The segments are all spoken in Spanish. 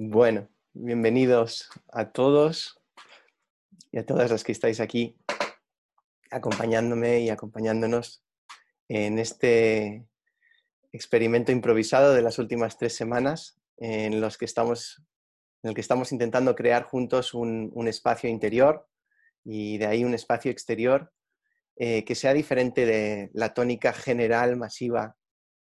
Bueno, bienvenidos a todos y a todas las que estáis aquí acompañándome y acompañándonos en este experimento improvisado de las últimas tres semanas en, los que estamos, en el que estamos intentando crear juntos un, espacio interior y de ahí un espacio exterior eh, que sea diferente de la tónica general, masiva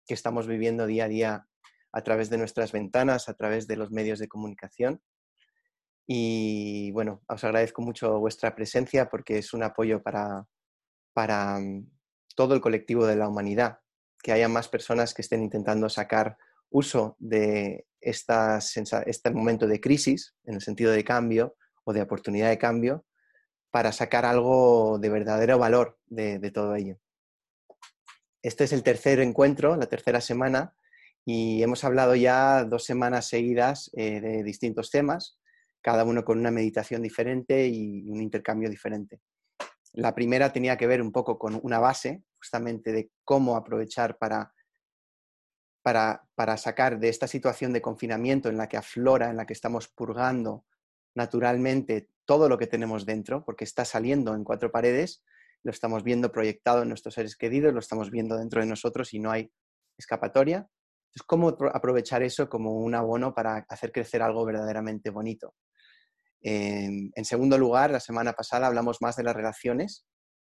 que estamos viviendo día a día a través de nuestras ventanas, a través de los medios de comunicación. Y bueno, os agradezco mucho vuestra presencia porque es un apoyo para, para mm, todo el colectivo de la humanidad, que haya más personas que estén intentando sacar uso de esta este momento de crisis, en el sentido de cambio o de oportunidad de cambio, para sacar algo de verdadero valor de, de todo ello. Este es el tercer encuentro, la tercera semana, y hemos hablado ya dos semanas seguidas eh, de distintos temas, cada uno con una meditación diferente y un intercambio diferente. La primera tenía que ver un poco con una base, justamente de cómo aprovechar para, para, para sacar de esta situación de confinamiento en la que aflora, en la que estamos purgando naturalmente todo lo que tenemos dentro, porque está saliendo en cuatro paredes, lo estamos viendo proyectado en nuestros seres queridos, lo estamos viendo dentro de nosotros y no hay escapatoria. Entonces, ¿cómo aprovechar eso como un abono para hacer crecer algo verdaderamente bonito? En, segundo lugar, la semana pasada hablamos más de las relaciones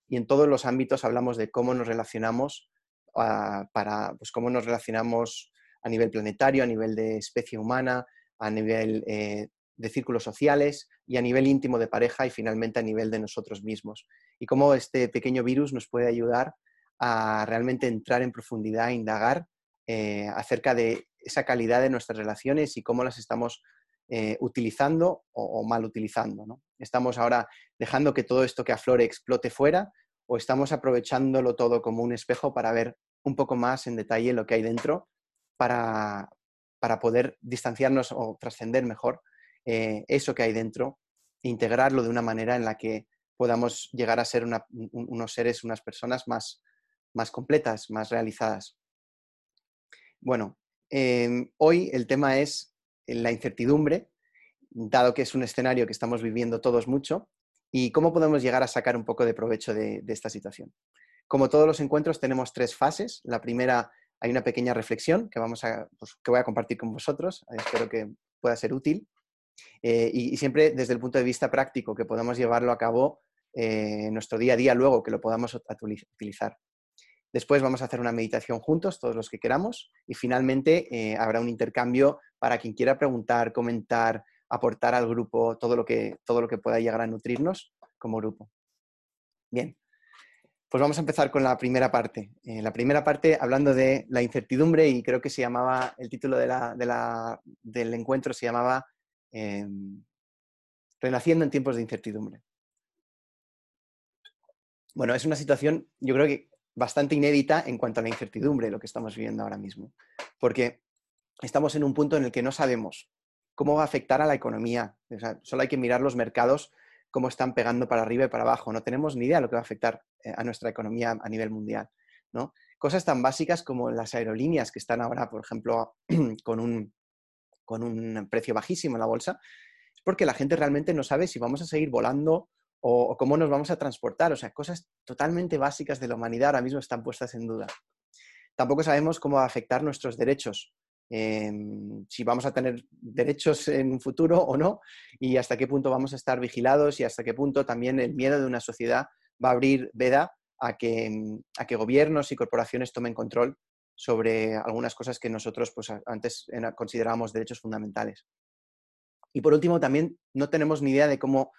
y en todos los ámbitos hablamos de cómo nos relacionamos ah, para, pues cómo nos relacionamos a nivel planetario, a nivel de especie humana, a nivel eh, de círculos sociales y a nivel íntimo de pareja y finalmente a nivel de nosotros mismos. Y cómo este pequeño virus nos puede ayudar a realmente entrar en profundidad, indagar eh, acerca de esa calidad de nuestras relaciones y cómo las estamos eh, utilizando o, mal utilizando. ¿Estamos ahora dejando que todo esto que aflore explote fuera o estamos aprovechándolo todo como un espejo para ver un poco más en detalle lo que hay dentro para, poder distanciarnos o trascender mejor eh, eso que hay dentro e integrarlo de una manera en la que podamos llegar a ser unos seres, unas personas más, más completas, más realizadas. Bueno, em, hoy el tema es la incertidumbre, dado que es un escenario que estamos viviendo todos mucho, y cómo podemos llegar a sacar un poco de provecho de, esta situación. Como todos los encuentros, tenemos tres fases. La primera, hay una pequeña reflexión que, vamos a, pues, que voy a compartir con vosotros. Espero que pueda ser útil. Eh, y, siempre desde el punto de vista práctico, que podamos llevarlo a cabo eh, en nuestro día a día luego, que lo podamos utilizar. Después vamos a hacer una meditación juntos, todos los que queramos, y finalmente eh, habrá un intercambio para quien quiera preguntar, comentar, aportar al grupo todo lo que, todo lo que pueda llegar a nutrirnos como grupo. Bien, pues vamos a empezar con la primera parte. Eh, la primera parte hablando de la incertidumbre y creo que se llamaba, el título del encuentro se llamaba em, Renaciendo en tiempos de incertidumbre. Bueno, es una situación, yo creo que bastante inédita en cuanto a la incertidumbre, lo que estamos viviendo ahora mismo. Porque estamos en un punto en el que no sabemos cómo va a afectar a la economía. solo hay que mirar los mercados, cómo están pegando para arriba y para abajo. No tenemos ni idea de lo que va a afectar eh, a nuestra economía a nivel mundial. ¿no? Cosas tan básicas como las aerolíneas que están ahora, por ejemplo, con un, con un precio bajísimo en la bolsa, es porque la gente realmente no sabe si vamos a seguir volando o, cómo nos vamos a transportar. O sea, cosas totalmente básicas de la humanidad ahora mismo están puestas en duda. Tampoco sabemos cómo va a afectar nuestros derechos, em, si vamos a tener derechos en un futuro o no, y hasta qué punto vamos a estar vigilados y hasta qué punto también el miedo de una sociedad va a abrir veda a que, a que gobiernos y corporaciones tomen control sobre algunas cosas que nosotros pues, antes considerábamos derechos fundamentales. Y por último, también no tenemos ni idea de cómo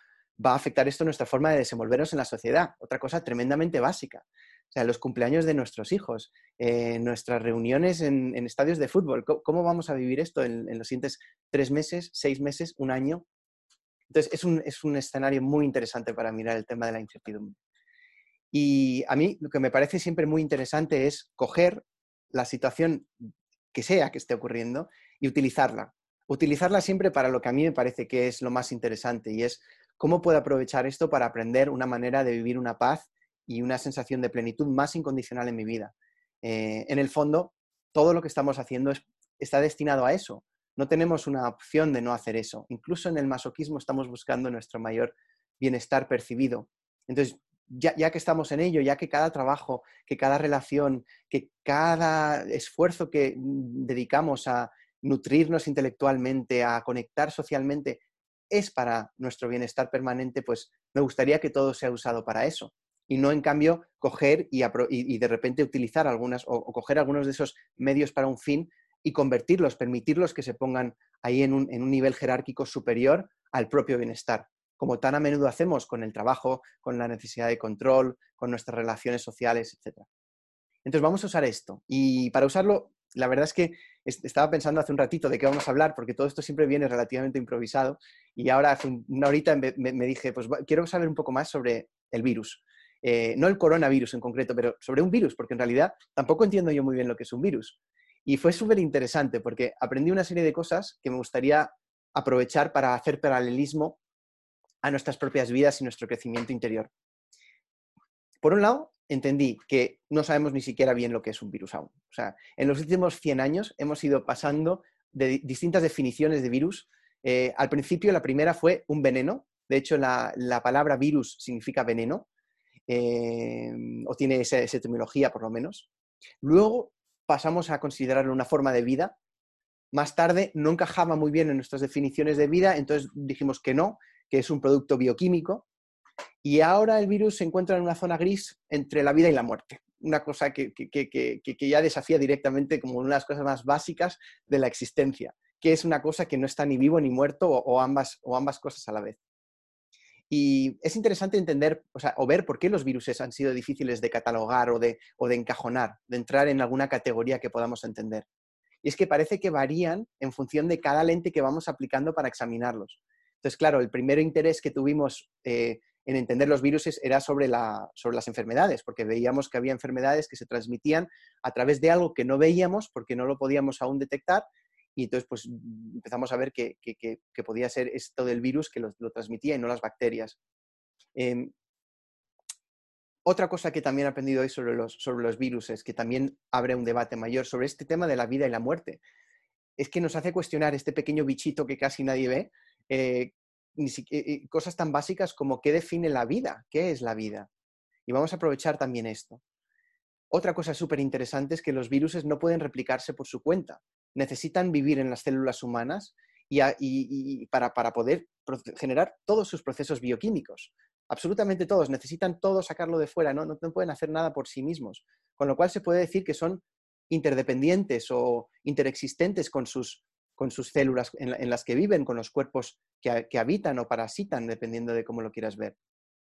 va a afectar esto nuestra forma de desenvolvernos en la sociedad. Otra cosa tremendamente básica. O sea, los cumpleaños de nuestros hijos, eh, nuestras reuniones en, estadios de fútbol. ¿Cómo, vamos a vivir esto en, los siguientes tres meses, seis meses, un año? Entonces, es un, es un escenario muy interesante para mirar el tema de la incertidumbre. Y a mí lo que me parece siempre muy interesante es coger la situación que sea que esté ocurriendo y utilizarla. Utilizarla siempre para lo que a mí me parece que es lo más interesante y es ¿Cómo puedo aprovechar esto para aprender una manera de vivir una paz y una sensación de plenitud más incondicional en mi vida? Eh, en el fondo, todo lo que estamos haciendo está destinado a eso. No tenemos una opción de no hacer eso. Incluso en el masoquismo estamos buscando nuestro mayor bienestar percibido. Entonces, ya, que estamos en ello, ya que cada trabajo, que cada relación, que cada esfuerzo que dedicamos a nutrirnos intelectualmente, a conectar socialmente, es para nuestro bienestar permanente, pues me gustaría que todo sea usado para eso. Y no, en cambio, coger y, de repente utilizar algunas o, coger algunos de esos medios para un fin y convertirlos, permitirlos que se pongan ahí en un, en un nivel jerárquico superior al propio bienestar como tan a menudo hacemos con el trabajo, con la necesidad de control, con nuestras relaciones sociales, etc. Entonces vamos a usar esto. Y para usarlo, la verdad es que estaba pensando hace un ratito de qué vamos a hablar, porque todo esto siempre viene relativamente improvisado. Y ahora, hace una horita, me, dije, pues quiero saber un poco más sobre el virus. Eh, no el coronavirus en concreto, pero sobre un virus, porque en realidad tampoco entiendo yo muy bien lo que es un virus. Y fue súper interesante porque aprendí una serie de cosas que me gustaría aprovechar para hacer paralelismo a nuestras propias vidas y nuestro crecimiento interior. Por un lado, entendí que no sabemos ni siquiera bien lo que es un virus aún. O sea, en los últimos 100 años hemos ido pasando de distintas definiciones de virus. Eh, al principio, la primera fue un veneno. De hecho, la, palabra virus significa veneno, eh, o tiene esa, esa etimología por lo menos. Luego pasamos a considerarlo una forma de vida. Más tarde no encajaba muy bien en nuestras definiciones de vida, entonces dijimos que no, que es un producto bioquímico, y ahora el virus se encuentra en una zona gris entre la vida y la muerte. Una cosa que, ya desafía directamente como una de las cosas más básicas de la existencia, que es una cosa que no está ni vivo ni muerto o, ambas, o ambas cosas a la vez. Y es interesante entender o, ver por qué los virus han sido difíciles de catalogar o de, o de encajonar, de entrar en alguna categoría que podamos entender. Y es que parece que varían en función de cada lente que vamos aplicando para examinarlos. Entonces, claro, el primer interés que tuvimos eh, en entender los virus era sobre, sobre las enfermedades, porque veíamos que había enfermedades que se transmitían a través de algo que no veíamos porque no lo podíamos aún detectar y entonces pues empezamos a ver que, podía ser esto del virus que lo, transmitía y no las bacterias. Em, otra cosa que también he aprendido hoy sobre los, sobre los virus es que también abre un debate mayor sobre este tema de la vida y la muerte. Es que nos hace cuestionar este pequeño bichito que casi nadie ve, eh, ni eh, cosas tan básicas como qué define la vida, qué es la vida. Y vamos a aprovechar también esto. Otra cosa súper interesante es que los virus no pueden replicarse por su cuenta. Necesitan vivir en las células humanas y, para, poder generar todos sus procesos bioquímicos. Absolutamente todos. Necesitan todo sacarlo de fuera. ¿no? no pueden hacer nada por sí mismos. Con lo cual se puede decir que son interdependientes o interexistentes con sus con sus células en, las que viven, con los cuerpos que, habitan o parasitan, dependiendo de cómo lo quieras ver.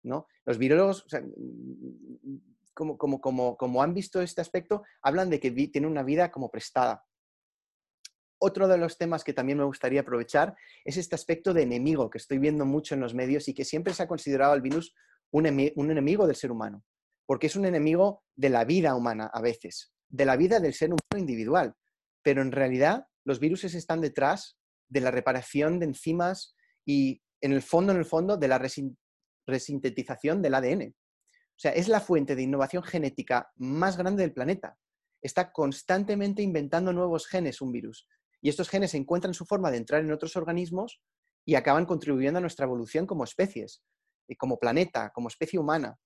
¿no? Los virólogos, como, han visto este aspecto, hablan de que tiene una vida como prestada. Otro de los temas que también me gustaría aprovechar es este aspecto de enemigo que estoy viendo mucho en los medios y que siempre se ha considerado al virus un enemigo del ser humano, porque es un enemigo de la vida humana a veces, de la vida del ser humano individual, pero en realidad los virus están detrás de la reparación de enzimas y en el fondo, en el fondo, de la resintetización del ADN. O sea, es la fuente de innovación genética más grande del planeta. Está constantemente inventando nuevos genes un virus. Y estos genes encuentran su forma de entrar en otros organismos y acaban contribuyendo a nuestra evolución como especies, como planeta, como especie humana.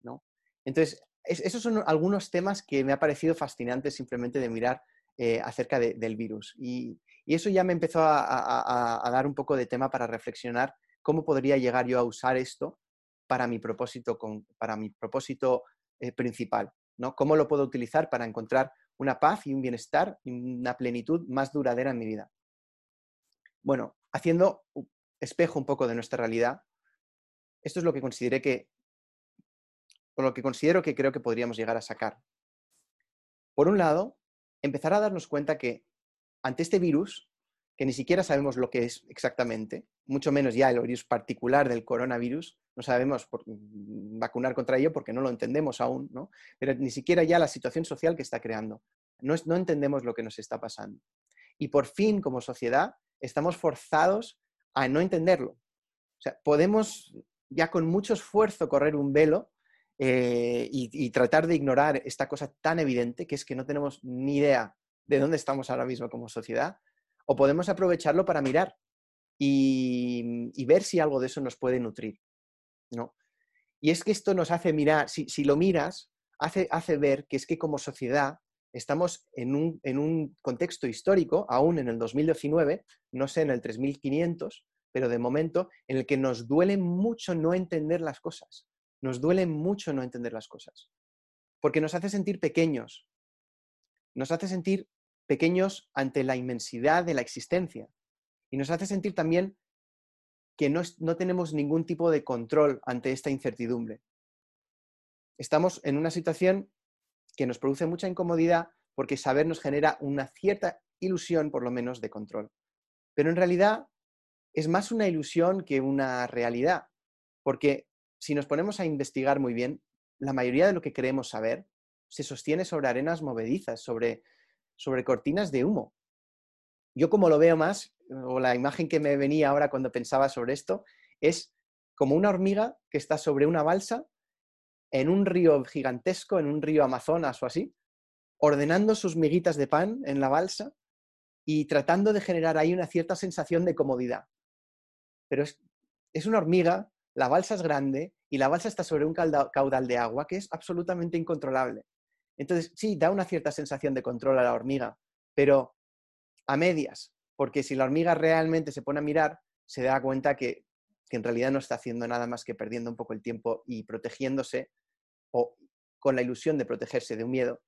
¿no? Entonces, esos son algunos temas que me ha parecido fascinantes simplemente de mirar eh, acerca del virus. Y, eso ya me empezó a, dar un poco de tema para reflexionar cómo podría llegar yo a usar esto para mi propósito, para mi propósito eh, principal. ¿no? ¿Cómo lo puedo utilizar para encontrar una paz y un bienestar y una plenitud más duradera en mi vida? Bueno, haciendo espejo un poco de nuestra realidad, esto es lo que consideré que, lo que considero que creo que podríamos llegar a sacar. Por un lado, empezar a darnos cuenta que ante este virus, que ni siquiera sabemos lo que es exactamente, mucho menos ya el virus particular del coronavirus, no sabemos mm, vacunar contra ello porque no lo entendemos aún, ¿no? pero ni siquiera ya la situación social que está creando. No, no entendemos lo que nos está pasando. Y por fin, como sociedad, estamos forzados a no entenderlo. O sea, podemos ya con mucho esfuerzo correr un velo eh, y, tratar de ignorar esta cosa tan evidente que es que no tenemos ni idea de dónde estamos ahora mismo como sociedad, o podemos aprovecharlo para mirar y, ver si algo de eso nos puede nutrir. ¿no? Y es que esto nos hace mirar, si, lo miras, hace, hace ver que es que como sociedad estamos en un, en un, contexto histórico, aún en el 2019, no sé en el 3500, pero de momento, en el que nos duele mucho no entender las cosas. Nos duele mucho no entender las cosas. Porque nos hace sentir pequeños. Nos hace sentir pequeños ante la inmensidad de la existencia. Y nos hace sentir también que no, no tenemos ningún tipo de control ante esta incertidumbre. Estamos en una situación que nos produce mucha incomodidad porque saber nos genera una cierta ilusión, por lo menos, de control. Pero en realidad es más una ilusión que una realidad, porque si nos ponemos a investigar muy bien, la mayoría de lo que queremos saber se sostiene sobre arenas movedizas, sobre, sobre cortinas de humo. Yo como lo veo más, o la imagen que me venía ahora cuando pensaba sobre esto, es como una hormiga que está sobre una balsa en un río gigantesco, en un río Amazonas o así, ordenando sus miguitas de pan en la balsa y tratando de generar ahí una cierta sensación de comodidad. Pero es, es una hormiga, la balsa es grande y la balsa está sobre un caudal de agua que es absolutamente incontrolable. Entonces, sí, da una cierta sensación de control a la hormiga, pero a medias, porque si la hormiga realmente se pone a mirar, se da cuenta que en realidad no está haciendo nada más que perdiendo un poco el tiempo y protegiéndose o con la ilusión de protegerse de un miedo,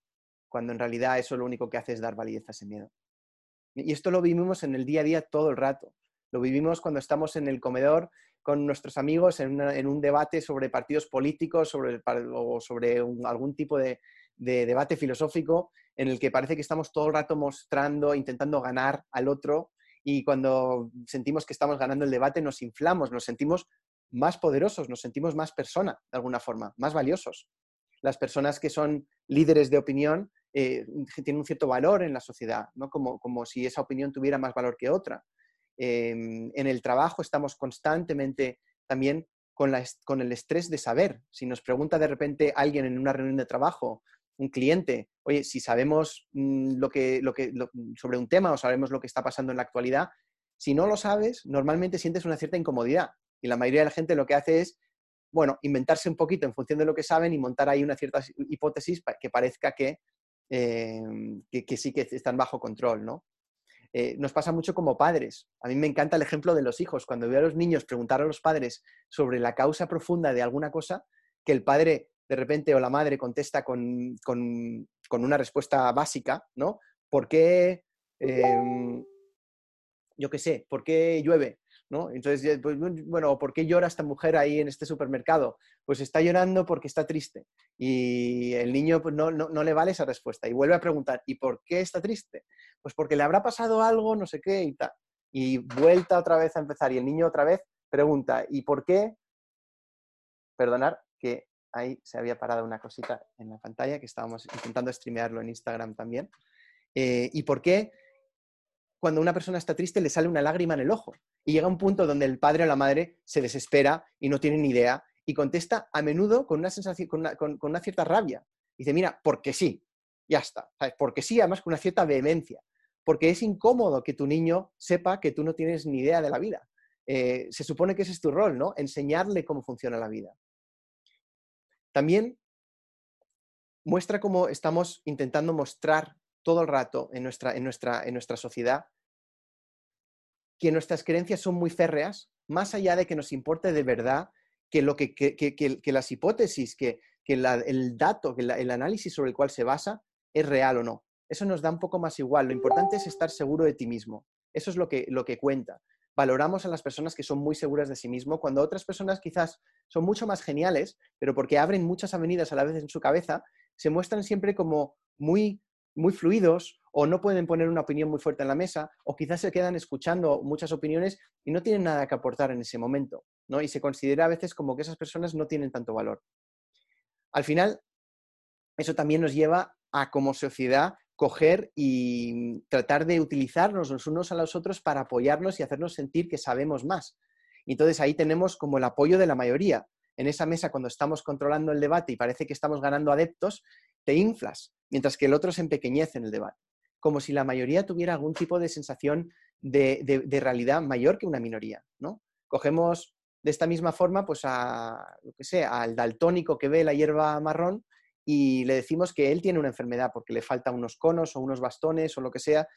cuando en realidad eso lo único que hace es dar validez a ese miedo. Y esto lo vivimos en el día a día todo el rato. Lo vivimos cuando estamos en el comedor con nuestros amigos en, un debate sobre partidos políticos sobre, o sobre algún tipo de, de debate filosófico en el que parece que estamos todo el rato mostrando, intentando ganar al otro y cuando sentimos que estamos ganando el debate nos inflamos, nos sentimos más poderosos, nos sentimos más persona, de alguna forma, más valiosos. Las personas que son líderes de opinión eh, tienen un cierto valor en la sociedad, ¿no? como, como si esa opinión tuviera más valor que otra. Em, en el trabajo estamos constantemente también con, el estrés de saber. Si nos pregunta de repente alguien en una reunión de trabajo, un cliente, oye, si sabemos mm, que, que, sobre un tema o sabemos lo que está pasando en la actualidad, si no lo sabes, normalmente sientes una cierta incomodidad. Y la mayoría de la gente lo que hace es, bueno, inventarse un poquito en función de lo que saben y montar ahí una cierta hipótesis que parezca que, em, que, sí que están bajo control, ¿no? Eh, nos pasa mucho como padres. A mí me encanta el ejemplo de los hijos. Cuando veo a los niños preguntar a los padres sobre la causa profunda de alguna cosa, que el padre de repente o la madre contesta con, una respuesta básica, ¿no? ¿Por qué, em, yo qué sé, por qué llueve? ¿No? Entonces, pues, bueno, ¿por qué llora esta mujer ahí en este supermercado? Pues está llorando porque está triste. Y el niño pues, no, no, le vale esa respuesta. Y vuelve a preguntar, ¿y por qué está triste? Pues porque le habrá pasado algo, no sé qué y tal. Y vuelta otra vez a empezar. Y el niño otra vez pregunta, ¿y por qué? Perdonar que ahí se había parado una cosita en la pantalla que estábamos intentando streamearlo en Instagram también. Eh, ¿Y por qué cuando una persona está triste le sale una lágrima en el ojo? Y llega un punto donde el padre o la madre se desespera y no tiene ni idea y contesta a menudo con una, sensación, con una, cierta rabia. Dice, mira, porque sí, ya está. Porque sí, además con una cierta vehemencia. Porque es incómodo que tu niño sepa que tú no tienes ni idea de la vida. Eh, se supone que ese es tu rol, ¿no? Enseñarle cómo funciona la vida. También muestra cómo estamos intentando mostrar todo el rato en nuestra, en nuestra, en nuestra sociedad que nuestras creencias son muy férreas, más allá de que nos importe de verdad que, lo que, que, las hipótesis, que, el dato, que el análisis sobre el cual se basa es real o no. Eso nos da un poco más igual. Lo importante es estar seguro de ti mismo. Eso es lo que, lo que cuenta valoramos a las personas que son muy seguras de sí mismo, cuando otras personas quizás son mucho más geniales, pero porque abren muchas avenidas a la vez en su cabeza, se muestran siempre como muy, muy fluidos o no pueden poner una opinión muy fuerte en la mesa o quizás se quedan escuchando muchas opiniones y no tienen nada que aportar en ese momento, ¿no? Y se considera a veces como que esas personas no tienen tanto valor. Al final, eso también nos lleva a como sociedad coger y tratar de utilizarnos los unos a los otros para apoyarnos y hacernos sentir que sabemos más. entonces ahí tenemos como el apoyo de la mayoría. En esa mesa, cuando estamos controlando el debate y parece que estamos ganando adeptos, te inflas, mientras que el otro se empequeñece en el debate. como si la mayoría tuviera algún tipo de sensación de, realidad mayor que una minoría, ¿no? Cogemos de esta misma forma, pues a, lo que sé, al daltónico que ve la hierba marrón y le decimos que él tiene una enfermedad porque le faltan unos conos o unos bastones o lo que sea,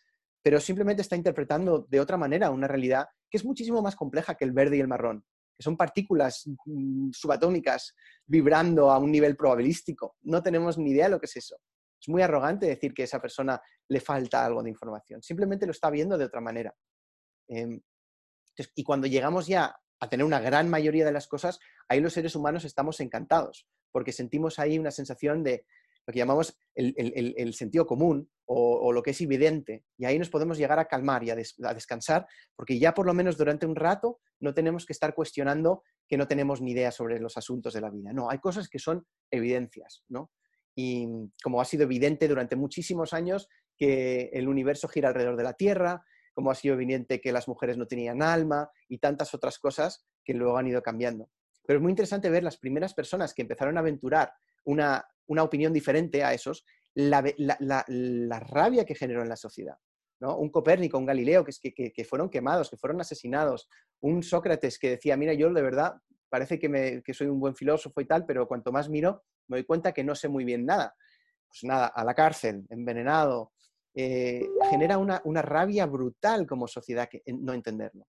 pero simplemente está interpretando de otra manera una realidad que es muchísimo más compleja que el verde y el marrón, que son partículas mm, subatómicas vibrando a un nivel probabilístico. No tenemos ni idea de lo que es eso. Es muy arrogante decir que a esa persona le falta algo de información. Simplemente lo está viendo de otra manera. Em, y cuando llegamos ya a tener una gran mayoría de las cosas, ahí los seres humanos estamos encantados, porque sentimos ahí una sensación de lo que llamamos el, sentido común o, lo que es evidente. Y ahí nos podemos llegar a calmar y a, a, descansar, porque ya por lo menos durante un rato no tenemos que estar cuestionando que no tenemos ni idea sobre los asuntos de la vida. No, hay cosas que son evidencias, ¿no? Y como ha sido evidente durante muchísimos años que el universo gira alrededor de la Tierra, como ha sido evidente que las mujeres no tenían alma y tantas otras cosas que luego han ido cambiando. Pero es muy interesante ver las primeras personas que empezaron a aventurar una, opinión diferente a esos, la, rabia que generó en la sociedad. ¿no? Un Copérnico, un Galileo, que, que, fueron quemados, que fueron asesinados, un Sócrates que decía, mira, yo de verdad parece que, me, que soy un buen filósofo y tal, pero cuanto más miro, me doy cuenta que no sé muy bien nada. Pues nada, a la cárcel, envenenado. Eh, genera una, rabia brutal como sociedad que, no entenderlo.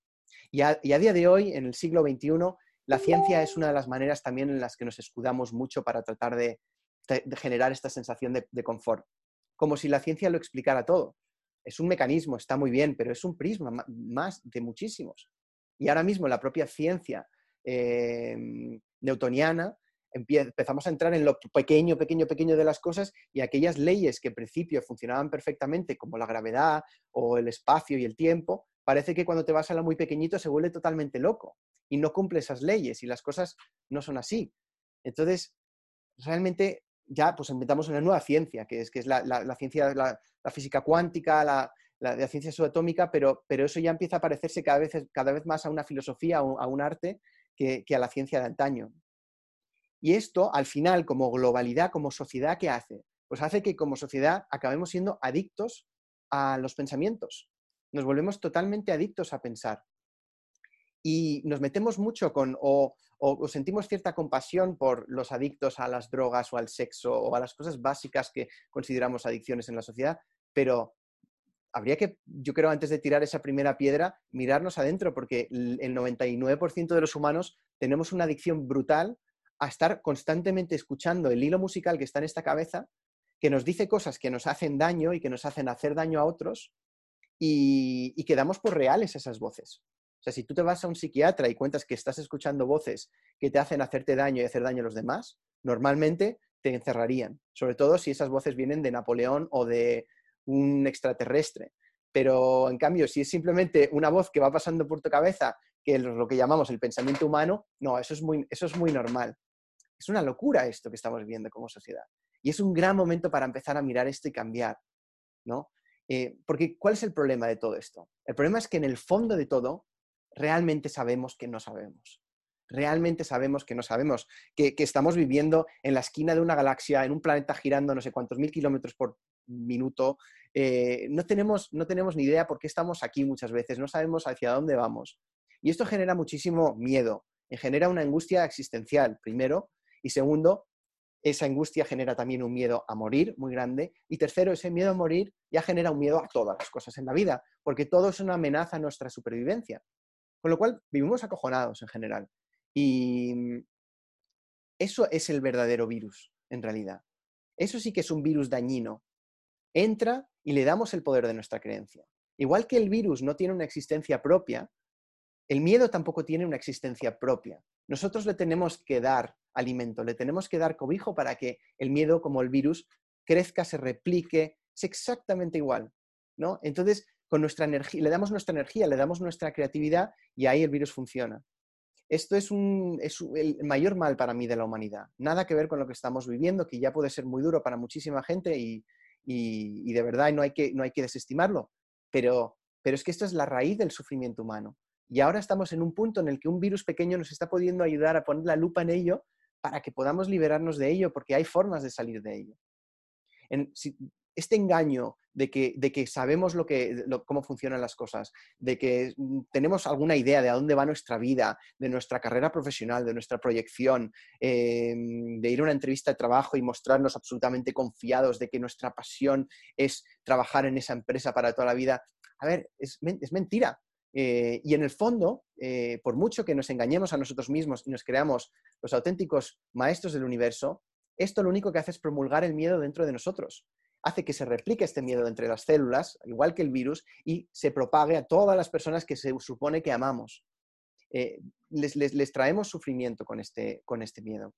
Y a, día de hoy, en el siglo XXI, la ciencia es una de las maneras también en las que nos escudamos mucho para tratar de, generar esta sensación de, de, confort. Como si la ciencia lo explicara todo. Es un mecanismo, está muy bien, pero es un prisma más de muchísimos. Y ahora mismo la propia ciencia eh, newtoniana empezamos a entrar en lo pequeño, pequeño, pequeño de las cosas y aquellas leyes que en principio funcionaban perfectamente, como la gravedad o el espacio y el tiempo, parece que cuando te vas a lo muy pequeñito se vuelve totalmente loco y no cumple esas leyes y las cosas no son así. Entonces, realmente ya pues inventamos una nueva ciencia, que es, que es la, ciencia, la, física cuántica, la, la, ciencia subatómica, pero, pero eso ya empieza a parecerse cada vez, cada vez más a una filosofía, a un arte que, que a la ciencia de antaño. Y esto, al final, como globalidad, como sociedad, ¿qué hace? Pues hace que como sociedad acabemos siendo adictos a los pensamientos. Nos volvemos totalmente adictos a pensar. Y nos metemos mucho con, o, sentimos cierta compasión por los adictos a las drogas o al sexo o a las cosas básicas que consideramos adicciones en la sociedad, pero habría que, yo creo, antes de tirar esa primera piedra, mirarnos adentro, porque el 99% de los humanos tenemos una adicción brutal a estar constantemente escuchando el hilo musical que está en esta cabeza, que nos dice cosas que nos hacen daño y que nos hacen hacer daño a otros, y, quedamos por reales esas voces. Sea, si tú te vas a un psiquiatra y cuentas que estás escuchando voces que te hacen hacerte daño y hacer daño a los demás, normalmente te encerrarían, sobre todo si esas voces vienen de Napoleón o de un extraterrestre. Pero en cambio, si es simplemente una voz que va pasando por tu cabeza, que es lo que llamamos el pensamiento humano, no, eso es muy, eso es muy normal. Es una locura esto que estamos viviendo como sociedad. Y es un gran momento para empezar a mirar esto y cambiar, ¿no? Eh, porque, ¿cuál es el problema de todo esto? El problema es que en el fondo de todo, realmente sabemos que no sabemos. Realmente sabemos que no sabemos, que, estamos viviendo en la esquina de una galaxia, en un planeta girando no sé cuántos mil kilómetros por minuto. Eh, no, tenemos, no tenemos ni idea por qué estamos aquí muchas veces, no sabemos hacia dónde vamos. Y esto genera muchísimo miedo, genera una angustia existencial, primero, y segundo, esa angustia genera también un miedo a morir muy grande. Y tercero, ese miedo a morir ya genera un miedo a todas las cosas en la vida, porque todo es una amenaza a nuestra supervivencia. Con lo cual, vivimos acojonados en general. Y eso es el verdadero virus, en realidad. Eso sí que es un virus dañino. Entra y le damos el poder de nuestra creencia. Igual que el virus no tiene una existencia propia, el miedo tampoco tiene una existencia propia. Nosotros le tenemos que dar alimento, le tenemos que dar cobijo para que el miedo, como el virus, crezca, se replique, es exactamente igual. ¿no? Entonces, con nuestra energía, le damos nuestra energía, le damos nuestra creatividad y ahí el virus funciona. Esto es, el mayor mal para mí de la humanidad. Nada que ver con lo que estamos viviendo, que ya puede ser muy duro para muchísima gente y, de verdad no hay, que, no hay que desestimarlo. Pero, pero es que esto es la raíz del sufrimiento humano. Y ahora estamos en un punto en el que un virus pequeño nos está pudiendo ayudar a poner la lupa en ello para que podamos liberarnos de ello, porque hay formas de salir de ello. Este engaño de que, de que sabemos lo que, cómo funcionan las cosas, de que mm, tenemos alguna idea de a dónde va nuestra vida, de nuestra carrera profesional, de nuestra proyección, em, de ir a una entrevista de trabajo y mostrarnos absolutamente confiados de que nuestra pasión es trabajar en esa empresa para toda la vida. A ver, es, mentira. Eh, y en el fondo, eh, por mucho que nos engañemos a nosotros mismos y nos creamos los auténticos maestros del universo, esto lo único que hace es promulgar el miedo dentro de nosotros hace que se replique este miedo entre las células, igual que el virus, y se propague a todas las personas que se supone que amamos. Eh, les, traemos sufrimiento con este, con este miedo.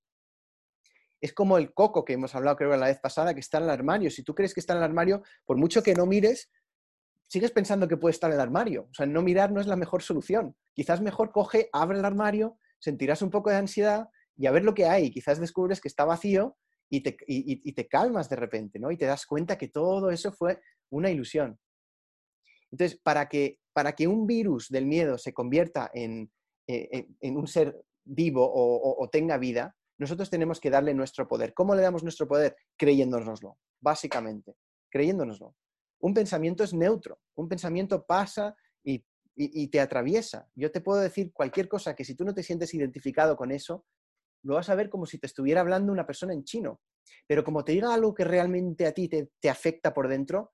Es como el coco que hemos hablado creo la vez pasada, que está en el armario. Si tú crees que está en el armario, por mucho que no mires, sigues pensando que puede estar en el armario. O sea, no mirar no es la mejor solución. Quizás mejor coge, abre el armario, sentirás un poco de ansiedad y a ver lo que hay. Quizás descubres que está vacío y te, calmas de repente, ¿no? Y te das cuenta que todo eso fue una ilusión. Entonces, para que, para que un virus del miedo se convierta en, eh, un ser vivo o, tenga vida, nosotros tenemos que darle nuestro poder. ¿Cómo le damos nuestro poder? Creyéndonoslo, básicamente, creyéndonoslo. Un pensamiento es neutro, un pensamiento pasa y, y, te atraviesa. Yo te puedo decir cualquier cosa que si tú no te sientes identificado con eso, lo vas a ver como si te estuviera hablando una persona en chino. Pero como te diga algo que realmente a ti te, afecta por dentro,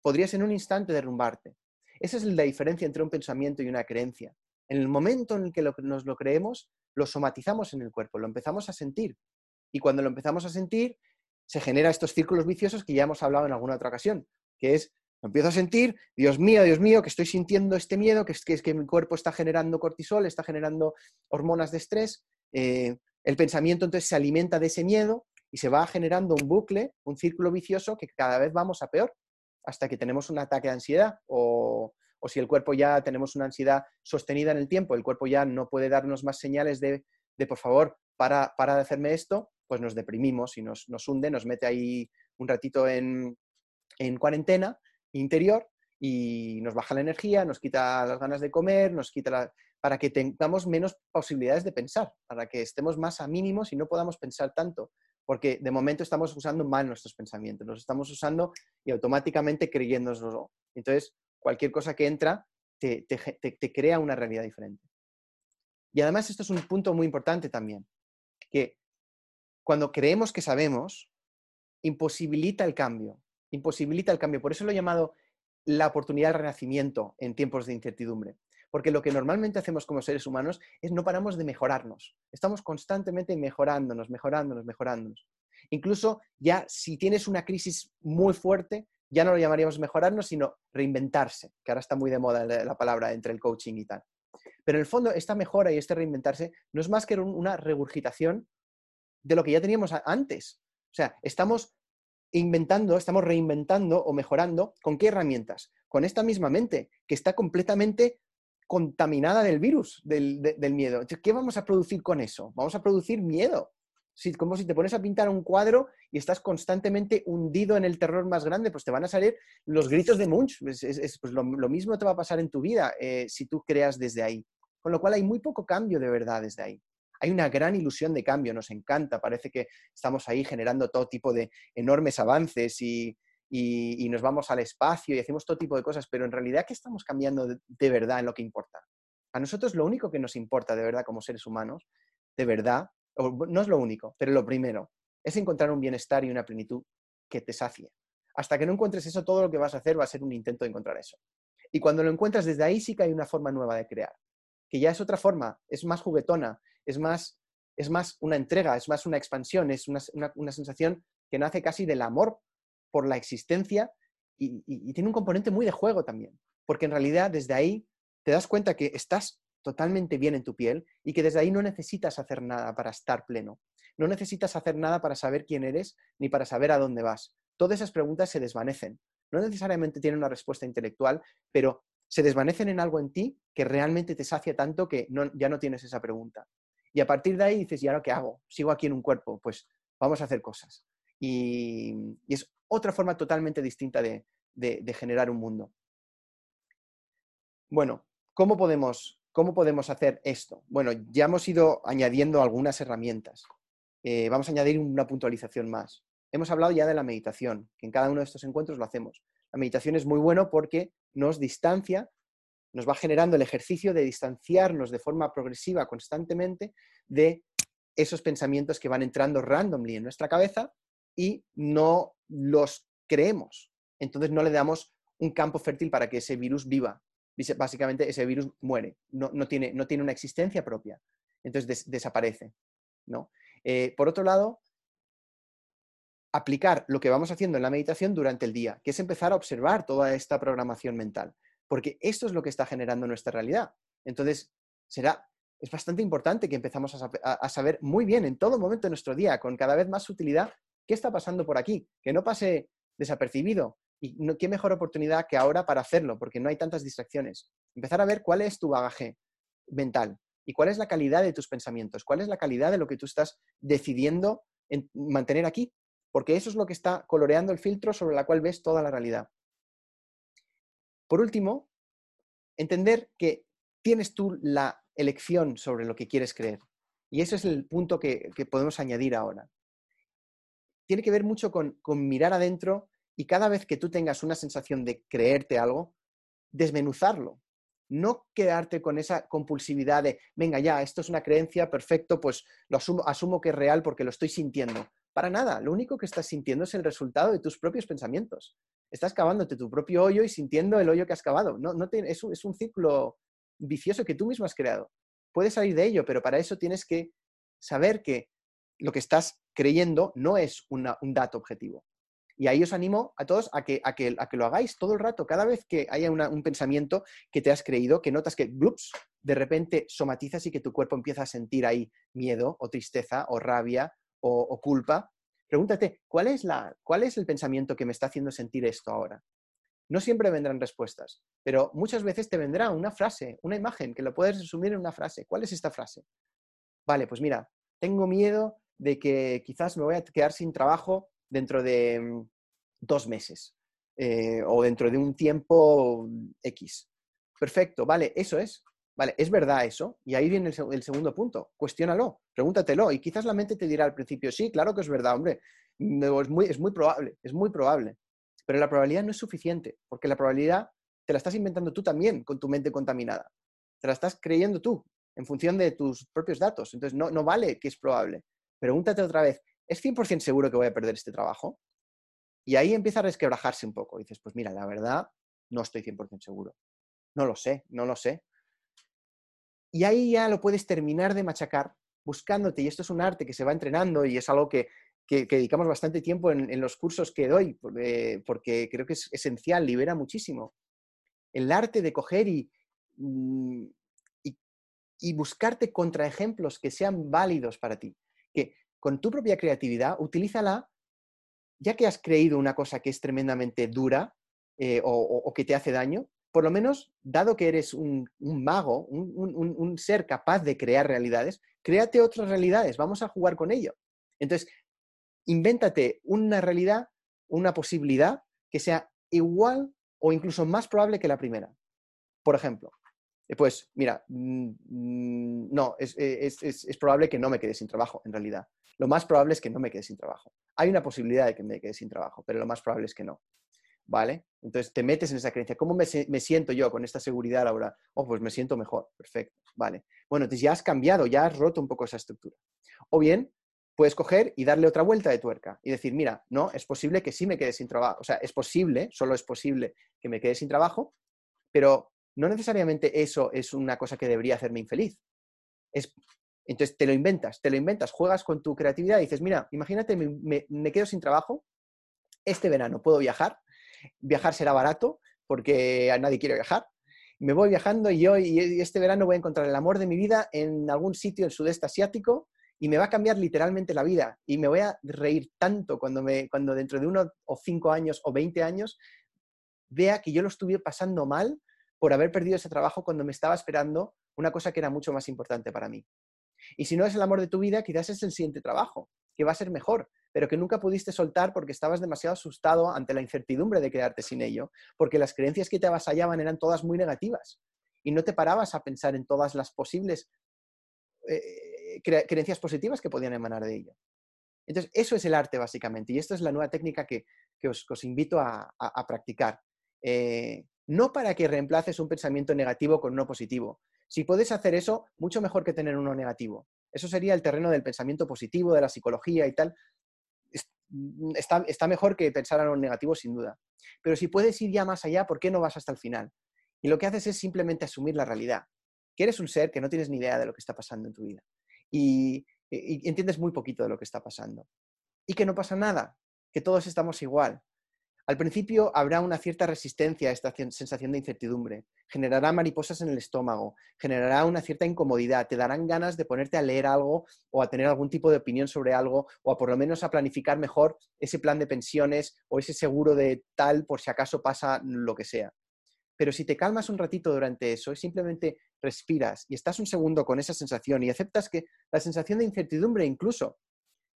podrías en un instante derrumbarte. Esa es la diferencia entre un pensamiento y una creencia. En el momento en el que nos lo creemos, lo somatizamos en el cuerpo, lo empezamos a sentir. Y cuando lo empezamos a sentir, se generan estos círculos viciosos que ya hemos hablado en alguna otra ocasión, que es, lo empiezo a sentir, Dios mío, Dios mío, que estoy sintiendo este miedo, que es que, es que mi cuerpo está generando cortisol, está generando hormonas de estrés, eh, el pensamiento entonces se alimenta de ese miedo y se va generando un bucle, un círculo vicioso que cada vez vamos a peor hasta que tenemos un ataque de ansiedad o, si el cuerpo ya tenemos una ansiedad sostenida en el tiempo, el cuerpo ya no puede darnos más señales de, por favor, para, para de hacerme esto, pues nos deprimimos y nos, nos hunde, nos mete ahí un ratito en, en cuarentena interior y nos baja la energía, nos quita las ganas de comer, nos quita la para que tengamos menos posibilidades de pensar, para que estemos más a mínimos y no podamos pensar tanto, porque de momento estamos usando mal nuestros pensamientos, los estamos usando y automáticamente creyéndonos. Entonces, cualquier cosa que entra te, crea una realidad diferente. Y además esto es un punto muy importante también, que cuando creemos que sabemos, imposibilita el cambio, imposibilita el cambio. Por eso lo he llamado la oportunidad del renacimiento en tiempos de incertidumbre. Porque lo que normalmente hacemos como seres humanos es no paramos de mejorarnos. Estamos constantemente mejorándonos, mejorándonos, mejorándonos. Incluso ya si tienes una crisis muy fuerte, ya no lo llamaríamos mejorarnos, sino reinventarse, que ahora está muy de moda la palabra entre el coaching y tal. Pero en el fondo, esta mejora y este reinventarse no es más que una regurgitación de lo que ya teníamos antes. O sea, estamos inventando, estamos reinventando o mejorando con qué herramientas? Con esta misma mente, que está completamente contaminada del virus, del, miedo. ¿qué vamos a producir con eso? Vamos a producir miedo. Si, como si te pones a pintar un cuadro y estás constantemente hundido en el terror más grande, pues te van a salir los gritos de Munch. pues lo, mismo te va a pasar en tu vida eh, si tú creas desde ahí. Con lo cual hay muy poco cambio de verdad desde ahí. Hay una gran ilusión de cambio, nos encanta, parece que estamos ahí generando todo tipo de enormes avances y, nos vamos al espacio y hacemos todo tipo de cosas, pero en realidad, ¿qué estamos cambiando de, verdad en lo que importa? A nosotros lo único que nos importa de verdad como seres humanos, de verdad, no es lo único, pero lo primero, es encontrar un bienestar y una plenitud que te sacie. Hasta que no encuentres eso, todo lo que vas a hacer va a ser un intento de encontrar eso. Y cuando lo encuentras desde ahí sí que hay una forma nueva de crear, que ya es otra forma, es más juguetona, es más, es más una entrega, es más una expansión, es una, una sensación que nace casi del amor por la existencia y, tiene un componente muy de juego también, porque en realidad desde ahí te das cuenta que estás totalmente bien en tu piel y que desde ahí no necesitas hacer nada para estar pleno. No necesitas hacer nada para saber quién eres ni para saber a dónde vas. Todas esas preguntas se desvanecen. No necesariamente tienen una respuesta intelectual, pero se desvanecen en algo en ti que realmente te sacia tanto que ya no tienes esa pregunta. Y a partir de ahí dices, ¿y ahora qué hago? ¿Sigo aquí en un cuerpo? Pues vamos a hacer cosas. Y, es otra forma totalmente distinta de, generar un mundo. Bueno, ¿cómo podemos, ¿cómo podemos hacer esto? Bueno, ya hemos ido añadiendo algunas herramientas. Eh, vamos a añadir una puntualización más. hemos hablado ya de la meditación, que en cada uno de estos encuentros lo hacemos. La meditación es muy bueno porque nos distancia, nos va generando el ejercicio de distanciarnos de forma progresiva constantemente de esos pensamientos que van entrando randomly en nuestra cabeza y no los creemos. Entonces no le damos un campo fértil para que ese virus viva. Básicamente ese virus muere, no, tiene, no tiene, una existencia propia. Entonces desaparece. ¿no? Eh, por otro lado, aplicar lo que vamos haciendo en la meditación durante el día, que es empezar a observar toda esta programación mental, porque esto es lo que está generando nuestra realidad. Entonces, será, es bastante importante que empezamos a, saber muy bien en todo momento de nuestro día, con cada vez más utilidad, qué está pasando por aquí, que no pase desapercibido. Y qué mejor oportunidad que ahora para hacerlo, porque no hay tantas distracciones. Empezar a ver cuál es tu bagaje mental y cuál es la calidad de tus pensamientos, cuál es la calidad de lo que tú estás decidiendo mantener aquí porque eso es lo que está coloreando el filtro sobre la cual ves toda la realidad. Por último, entender que tienes tú la elección sobre lo que quieres creer. Y ese es el punto que, podemos añadir ahora. Tiene que ver mucho con, mirar adentro y cada vez que tú tengas una sensación de creerte algo, desmenuzarlo. No quedarte con esa compulsividad de, venga ya, esto es una creencia, perfecto, pues lo asumo, asumo que es real porque lo estoy sintiendo. Para nada, lo único que estás sintiendo es el resultado de tus propios pensamientos. Estás cavándote tu propio hoyo y sintiendo el hoyo que has cavado. No, no es, un, es, un, ciclo vicioso que tú mismo has creado. Puedes salir de ello, pero para eso tienes que saber que lo que estás creyendo no es un dato objetivo. Y ahí os animo a todos a que, a que, a que lo hagáis todo el rato, cada vez que haya un pensamiento que te has creído, que notas que, glups, de repente somatizas y que tu cuerpo empieza a sentir ahí miedo o tristeza o rabia o, culpa, pregúntate, ¿cuál es, la, ¿cuál es el pensamiento que me está haciendo sentir esto ahora? No siempre vendrán respuestas, pero muchas veces te vendrá una frase, una imagen, que lo puedes resumir en una frase. ¿Cuál es esta frase? Vale, pues mira, tengo miedo de que quizás me voy a quedar sin trabajo dentro de mm, dos meses eh, o dentro de un tiempo X. Perfecto, vale, eso es. Vale, ¿es verdad eso? Y ahí viene el, segundo punto. Cuestiónalo, pregúntatelo. Y quizás la mente te dirá al principio, sí, claro que es verdad, hombre. Es muy, es muy probable, es muy probable. Pero la probabilidad no es suficiente, porque la probabilidad te la estás inventando tú también con tu mente contaminada. Te la estás creyendo tú en función de tus propios datos. Entonces, no, no vale que es probable. Pregúntate otra vez, ¿es 100% seguro que voy a perder este trabajo? Y ahí empieza a resquebrajarse un poco. Dices, pues mira, la verdad, no estoy 100% seguro. No lo sé, no lo sé. Y ahí ya lo puedes terminar de machacar buscándote, y esto es un arte que se va entrenando y es algo que, dedicamos bastante tiempo en, los cursos que doy, porque, creo que es esencial, libera muchísimo. El arte de coger mm, y, y, buscarte contraejemplos que sean válidos para ti. Que con tu propia creatividad, utilízala, ya que has creído una cosa que es tremendamente dura eh, o que te hace daño, por lo menos, dado que eres un, mago, un, ser capaz de crear realidades, créate otras realidades, vamos a jugar con ello. Entonces, invéntate una realidad, una posibilidad que sea igual o incluso más probable que la primera. Por ejemplo, eh, pues mira, mm, mm, no, es, es, probable que no me quede sin trabajo, en realidad. Lo más probable es que no me quede sin trabajo. Hay una posibilidad de que me quede sin trabajo, pero lo más probable es que no. ¿Vale? Entonces te metes en esa creencia. ¿Cómo me, siento yo con esta seguridad, Laura? Oh, pues me siento mejor. Perfecto, vale. Bueno, entonces ya has cambiado, ya has roto un poco esa estructura. O bien, puedes coger y darle otra vuelta de tuerca y decir, mira, no, es posible que sí me quede sin trabajo. O sea, es posible, solo es posible que me quede sin trabajo, pero no necesariamente eso es una cosa que debería hacerme infeliz. Es, entonces te lo inventas, te lo inventas, juegas con tu creatividad y dices, mira, imagínate, me quedo sin trabajo, este verano puedo viajar, viajar será barato porque a nadie quiere viajar. Me voy viajando y yo y este verano voy a encontrar el amor de mi vida en algún sitio del sudeste asiático y me va a cambiar literalmente la vida y me voy a reír tanto cuando, me, cuando dentro de uno o cinco años o veinte años vea que yo lo estuve pasando mal por haber perdido ese trabajo cuando me estaba esperando una cosa que era mucho más importante para mí. Y si no es el amor de tu vida, quizás es el siguiente trabajo, que va a ser mejor, pero que nunca pudiste soltar porque estabas demasiado asustado ante la incertidumbre de quedarte sin ello, porque las creencias que te avasallaban eran todas muy negativas y no te parabas a pensar en todas las posibles eh, creencias positivas que podían emanar de ello. Entonces, eso es el arte básicamente y esta es la nueva técnica que, os, invito a, practicar. Eh, no para que reemplaces un pensamiento negativo con uno positivo. Si puedes hacer eso, mucho mejor que tener uno negativo. Eso sería el terreno del pensamiento positivo, de la psicología y tal. Mm, está, está mejor que pensar en lo negativo, sin duda. Pero si puedes ir ya más allá, ¿por qué no vas hasta el final? Y lo que haces es simplemente asumir la realidad. Que eres un ser que no tienes ni idea de lo que está pasando en tu vida. Y, y entiendes muy poquito de lo que está pasando. Y que no pasa nada, que todos estamos igual. Al principio habrá una cierta resistencia a esta sensación de incertidumbre, generará mariposas en el estómago, generará una cierta incomodidad, te darán ganas de ponerte a leer algo o a tener algún tipo de opinión sobre algo o a por lo menos a planificar mejor ese plan de pensiones o ese seguro de tal por si acaso pasa lo que sea. Pero si te calmas un ratito durante eso y simplemente respiras y estás un segundo con esa sensación y aceptas que la sensación de incertidumbre incluso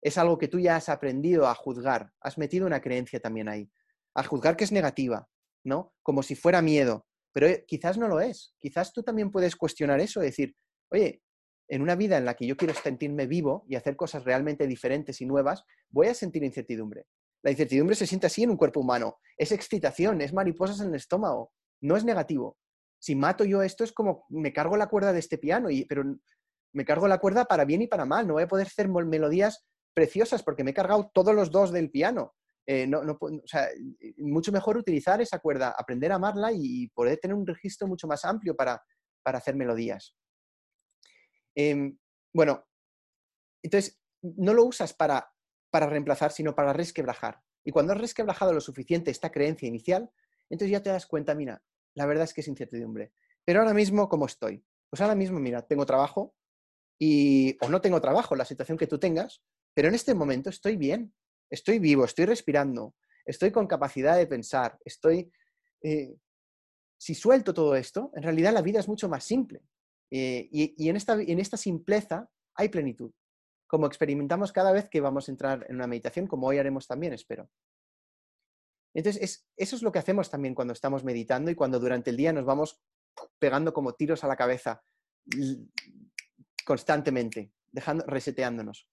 es algo que tú ya has aprendido a juzgar, has metido una creencia también ahí a juzgar que es negativa, ¿no? Como si fuera miedo. Pero eh, quizás no lo es. Quizás tú también puedes cuestionar eso, decir, oye, en una vida en la que yo quiero sentirme vivo y hacer cosas realmente diferentes y nuevas, voy a sentir incertidumbre. La incertidumbre se siente así en un cuerpo humano. Es excitación, es mariposas en el estómago. No es negativo. Si mato yo esto es como me cargo la cuerda de este piano, y, pero me cargo la cuerda para bien y para mal. No voy a poder hacer melodías preciosas porque me he cargado todos los dos del piano. Eh, no, mucho mejor utilizar esa cuerda, aprender a amarla y poder tener un registro mucho más amplio para, hacer melodías. Em, bueno, entonces no lo usas para, para reemplazar, sino para resquebrajar. Y cuando has resquebrajado lo suficiente esta creencia inicial, entonces ya te das cuenta, mira, la verdad es que es incertidumbre. Pero ahora mismo, ¿cómo estoy? Pues ahora mismo, mira, tengo trabajo y, o no tengo trabajo, la situación que tú tengas, pero en este momento estoy bien, estoy vivo, estoy respirando, estoy con capacidad de pensar, estoy... Eh, si suelto todo esto, en realidad la vida es mucho más simple. Eh, y, en, esta, simpleza hay plenitud, como experimentamos cada vez que vamos a entrar en una meditación, como hoy haremos también, espero. Entonces, eso es lo que hacemos también cuando estamos meditando y cuando durante el día nos vamos pegando como tiros a la cabeza constantemente, dejando, reseteándonos.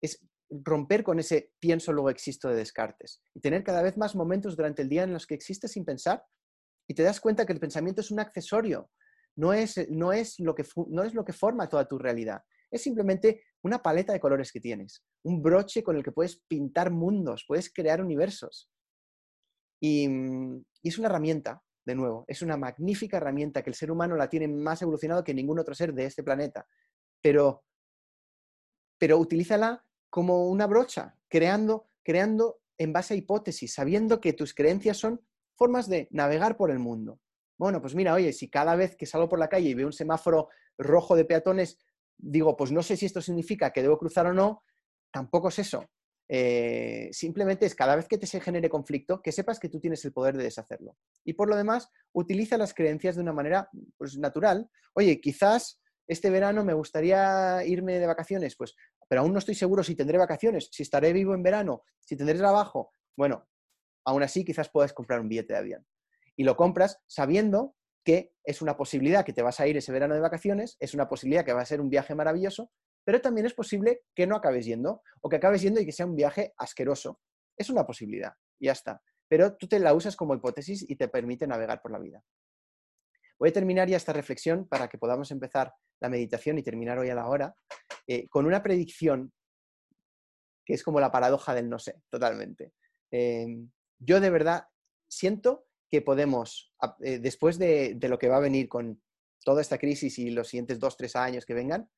Es romper con ese pienso luego existo de Descartes y tener cada vez más momentos durante el día en los que existes sin pensar y te das cuenta que el pensamiento es un accesorio, no es, no es, lo, que, no es lo que forma toda tu realidad, es simplemente una paleta de colores que tienes, un broche con el que puedes pintar mundos, puedes crear universos. Y, y es una herramienta, de nuevo, es una magnífica herramienta que el ser humano la tiene más evolucionado que ningún otro ser de este planeta, pero, pero utilízala como una brocha, creando, creando en base a hipótesis, sabiendo que tus creencias son formas de navegar por el mundo. Bueno, pues mira, oye, si cada vez que salgo por la calle y veo un semáforo rojo de peatones, digo, pues no sé si esto significa que debo cruzar o no, tampoco es eso. Eh, simplemente es cada vez que te se genere conflicto, que sepas que tú tienes el poder de deshacerlo. Y por lo demás, utiliza las creencias de una manera pues, natural. Oye, quizás este verano me gustaría irme de vacaciones, pues pero aún no estoy seguro si tendré vacaciones, si estaré vivo en verano, si tendré trabajo. Bueno, aún así quizás puedas comprar un billete de avión. Y lo compras sabiendo que es una posibilidad que te vas a ir ese verano de vacaciones, es una posibilidad que va a ser un viaje maravilloso, pero también es posible que no acabes yendo o que acabes yendo y que sea un viaje asqueroso. Es una posibilidad, ya está. Pero tú te la usas como hipótesis y te permite navegar por la vida. Voy a terminar ya esta reflexión para que podamos empezar la meditación y terminar hoy a la hora, eh, con una predicción que es como la paradoja del no sé, totalmente. Em, yo de verdad siento que podemos, eh, después de, lo que va a venir con toda esta crisis y los siguientes dos, tres años que vengan,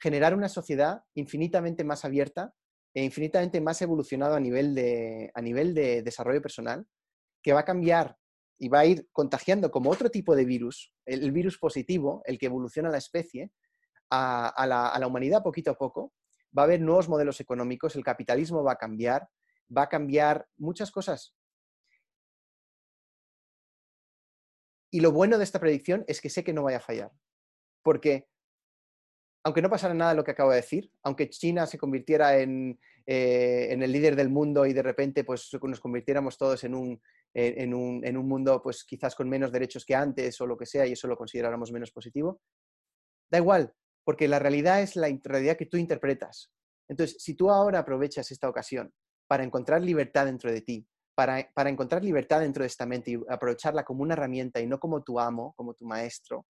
generar una sociedad infinitamente más abierta e infinitamente más evolucionada a nivel de, a nivel de desarrollo personal, que va a cambiar y va a ir contagiando como otro tipo de virus, el, virus positivo, el que evoluciona la especie, a, la, humanidad poquito a poco. Va a haber nuevos modelos económicos, el capitalismo va a cambiar, va a cambiar muchas cosas. Y lo bueno de esta predicción es que sé que no vaya a fallar. Porque aunque no pasara nada de lo que acabo de decir, aunque China se convirtiera en, eh, en el líder del mundo y de repente pues, nos convirtiéramos todos en un, en, un, en un, mundo pues, quizás con menos derechos que antes o lo que sea y eso lo consideráramos menos positivo, da igual, porque la realidad es la realidad que tú interpretas. Entonces, si tú ahora aprovechas esta ocasión para encontrar libertad dentro de ti, para, para, encontrar libertad dentro de esta mente y aprovecharla como una herramienta y no como tu amo, como tu maestro,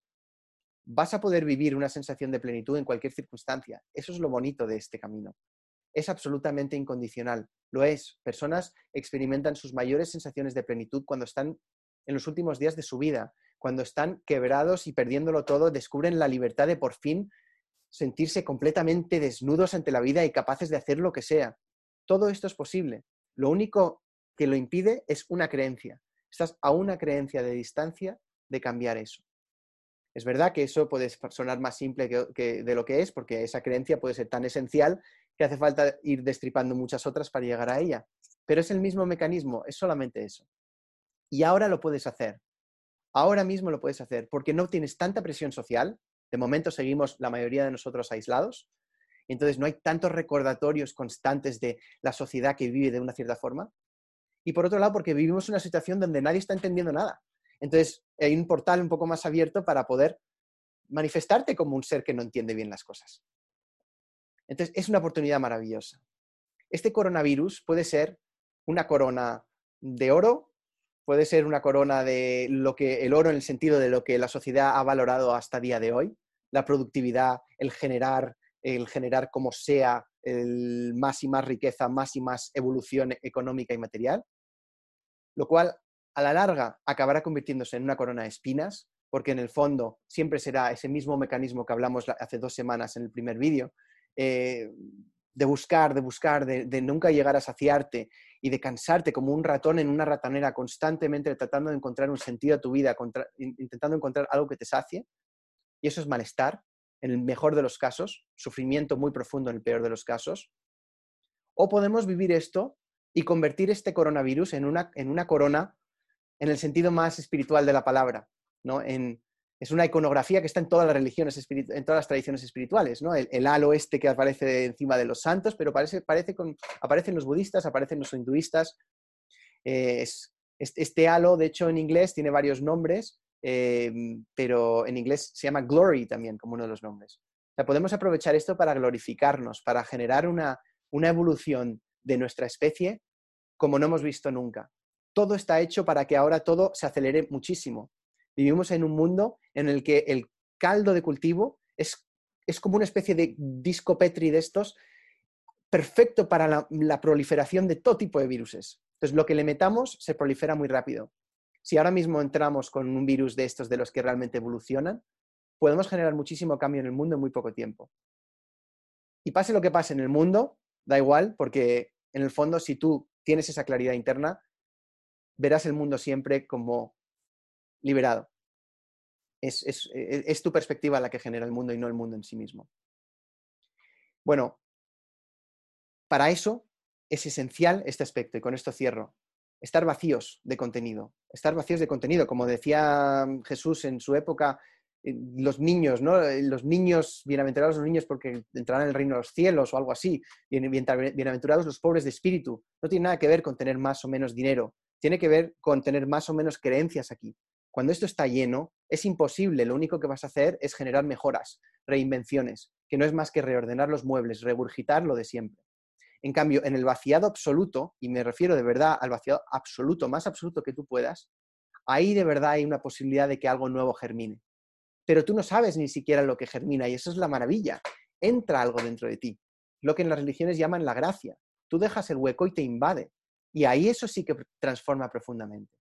vas a poder vivir una sensación de plenitud en cualquier circunstancia. Eso es lo bonito de este camino. Es absolutamente incondicional. Lo es. Personas experimentan sus mayores sensaciones de plenitud cuando están en los últimos días de su vida, cuando están quebrados y perdiéndolo todo, descubren la libertad de por fin sentirse completamente desnudos ante la vida y capaces de hacer lo que sea. Todo esto es posible. Lo único que lo impide es una creencia. Estás a una creencia de distancia de cambiar eso. Es verdad que eso puede sonar más simple que, de lo que es, porque esa creencia puede ser tan esencial que hace falta ir destripando muchas otras para llegar a ella. Pero es el mismo mecanismo, es solamente eso. Y ahora lo puedes hacer. Ahora mismo lo puedes hacer, porque no tienes tanta presión social. De momento seguimos la mayoría de nosotros aislados. Entonces no hay tantos recordatorios constantes de la sociedad que vive de una cierta forma. Y por otro lado, porque vivimos una situación donde nadie está entendiendo nada. Entonces, hay un portal un poco más abierto para poder manifestarte como un ser que no entiende bien las cosas. Entonces, es una oportunidad maravillosa. Este coronavirus puede ser una corona de oro, puede ser una corona de lo que el oro en el sentido de lo que la sociedad ha valorado hasta día de hoy, la productividad, el generar, el generar como sea el más y más riqueza, más y más evolución económica y material, lo cual a la larga acabará convirtiéndose en una corona de espinas, porque en el fondo siempre será ese mismo mecanismo que hablamos hace dos semanas en el primer vídeo, eh, de buscar, de buscar, de, nunca llegar a saciarte y de cansarte como un ratón en una ratonera constantemente tratando de encontrar un sentido a tu vida, intentando encontrar algo que te sacie. Y eso es malestar, en el mejor de los casos, sufrimiento muy profundo en el peor de los casos. O podemos vivir esto y convertir este coronavirus en una, en una corona en el sentido más espiritual de la palabra, ¿no? Es una iconografía que está en todas las religiones, en todas las tradiciones espirituales, ¿no? El, halo este que aparece encima de los santos, pero parece, con, aparecen los budistas, aparecen los hinduistas. Eh, este halo, de hecho, en inglés tiene varios nombres, eh, pero en inglés se llama glory también, como uno de los nombres. Podemos aprovechar esto para glorificarnos, para generar una, una evolución de nuestra especie como no hemos visto nunca todo está hecho para que ahora todo se acelere muchísimo. Vivimos en un mundo en el que el caldo de cultivo es, es como una especie de disco Petri de estos, perfecto para la, la proliferación de todo tipo de viruses. Entonces, lo que le metamos se prolifera muy rápido. Si ahora mismo entramos con un virus de estos de los que realmente evolucionan, podemos generar muchísimo cambio en el mundo en muy poco tiempo. Y pase lo que pase en el mundo, da igual, porque en el fondo, si tú tienes esa claridad interna, verás el mundo siempre como liberado. Es, e, es, tu perspectiva la que genera el mundo y no el mundo en sí mismo. Bueno, para eso es esencial este aspecto, y con esto cierro, estar vacíos de contenido, estar vacíos de contenido, como decía Jesús en su época, eh, los niños, ¿no? Eh, los niños, bienaventurados los niños porque entrarán en el reino de los cielos o algo así, bienaventurados los pobres de espíritu, no tiene nada que ver con tener más o menos dinero, tiene que ver con tener más o menos creencias aquí. Cuando esto está lleno, es imposible, lo único que vas a hacer es generar mejoras, reinvenciones, que no es más que reordenar los muebles, regurgitar lo de siempre. En cambio, en el vaciado absoluto, y me refiero de verdad al vaciado absoluto, más absoluto que tú puedas, ahí de verdad hay una posibilidad de que algo nuevo germine. Pero tú no sabes ni siquiera lo que germina y eso es la maravilla. Entra algo dentro de ti, lo que en las religiones llaman la gracia. Tú dejas el hueco y te invade. Y ahí eso sí que transforma profundamente.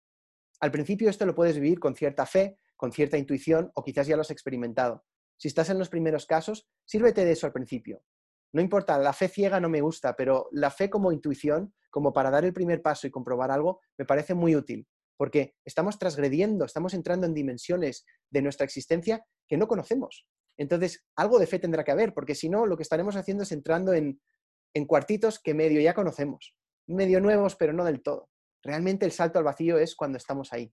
Al principio esto lo puedes vivir con cierta fe, con cierta intuición o quizás ya lo has experimentado. Si estás en los primeros casos, sírvete de eso al principio. No importa, la fe ciega no me gusta, pero la fe como intuición, como para dar el primer paso y comprobar algo, me parece muy útil, porque estamos transgrediendo, estamos entrando en dimensiones de nuestra existencia que no conocemos. Entonces, algo de fe tendrá que haber, porque si no, lo que estaremos haciendo es entrando en, en cuartitos que medio ya conocemos medio nuevos, pero no del todo. Realmente el salto al vacío es cuando estamos ahí.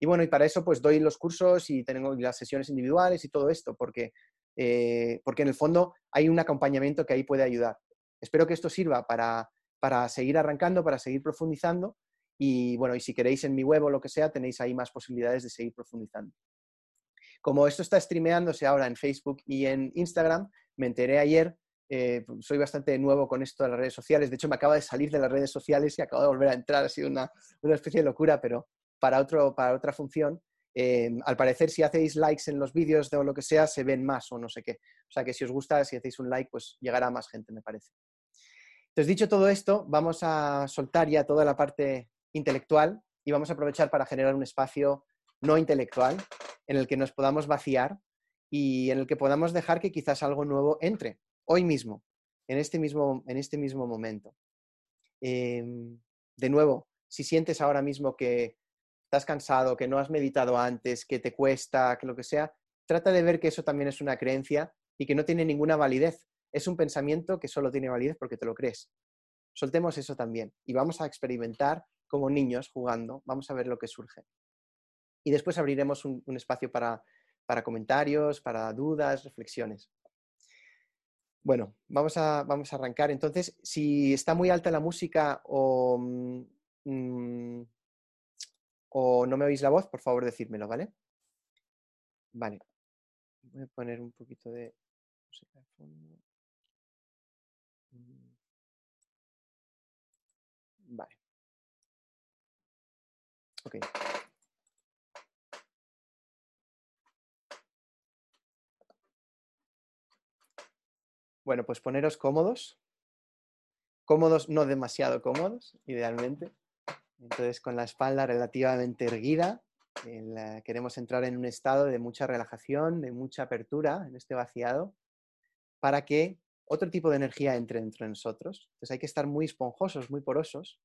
Y bueno, y para eso pues doy los cursos y tengo las sesiones individuales y todo esto, porque, eh, porque en el fondo hay un acompañamiento que ahí puede ayudar. Espero que esto sirva para, para seguir arrancando, para seguir profundizando. Y bueno, y si queréis en mi web o lo que sea, tenéis ahí más posibilidades de seguir profundizando. Como esto está streameándose ahora en Facebook y en Instagram, me enteré ayer eh, soy bastante nuevo con esto de las redes sociales. De hecho, me acaba de salir de las redes sociales y acabo de volver a entrar. Ha sido una, especie de locura, pero para, otro, otra función. Eh, al parecer, si hacéis likes en los vídeos o lo que sea, se ven más o no sé qué. O sea que si os gusta, si hacéis un like, pues llegará a más gente, me parece. Entonces, dicho todo esto, vamos a soltar ya toda la parte intelectual y vamos a aprovechar para generar un espacio no intelectual en el que nos podamos vaciar y en el que podamos dejar que quizás algo nuevo entre hoy mismo, en este mismo, en este mismo momento. Em, de nuevo, si sientes ahora mismo que estás cansado, que no has meditado antes, que te cuesta, que lo que sea, trata de ver que eso también es una creencia y que no tiene ninguna validez. Es un pensamiento que solo tiene validez porque te lo crees. Soltemos eso también y vamos a experimentar como niños jugando, vamos a ver lo que surge. Y después abriremos un, espacio para, para comentarios, para dudas, reflexiones. Bueno, vamos a, vamos a arrancar. Entonces, si está muy alta la música o, mm, mm, o no me oís la voz, por favor decírmelo, ¿vale? Vale. Voy a poner un poquito de música de fondo. Mm. Vale. Ok. Bueno, pues poneros cómodos. Cómodos, no demasiado cómodos, idealmente. Entonces, con la espalda relativamente erguida, queremos entrar en un estado de mucha relajación, de mucha apertura en este vaciado, para que otro tipo de energía entre dentro de nosotros. Entonces hay que estar muy esponjosos, muy porosos.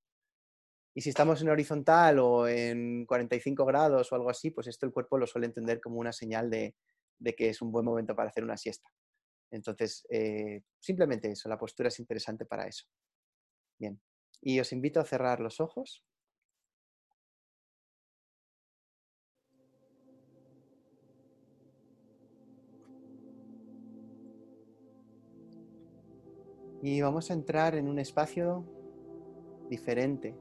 Y si estamos en horizontal o en 45 grados o algo así, pues esto el cuerpo lo suele entender como una señal de que es un buen momento para hacer una siesta. Entonces, eh, simplemente eso, la postura es interesante para eso. Bien, y os invito a cerrar los ojos. Y vamos a entrar en un espacio diferente.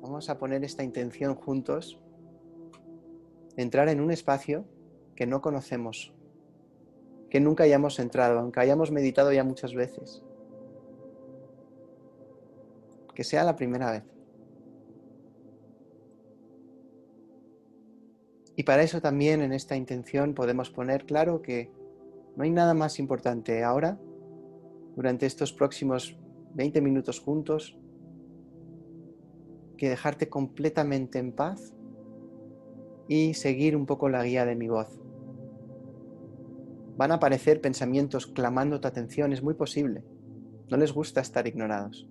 Vamos a poner esta intención juntos. Entrar en un espacio que no conocemos, que nunca hayamos entrado, aunque hayamos meditado ya muchas veces. Que sea la primera vez. Y para eso también en esta intención podemos poner claro que no hay nada más importante ahora, durante estos próximos 20 minutos juntos, que dejarte completamente en paz y seguir un poco la guía de mi voz. Van a aparecer pensamientos clamando tu atención, es muy posible. No les gusta estar ignorados.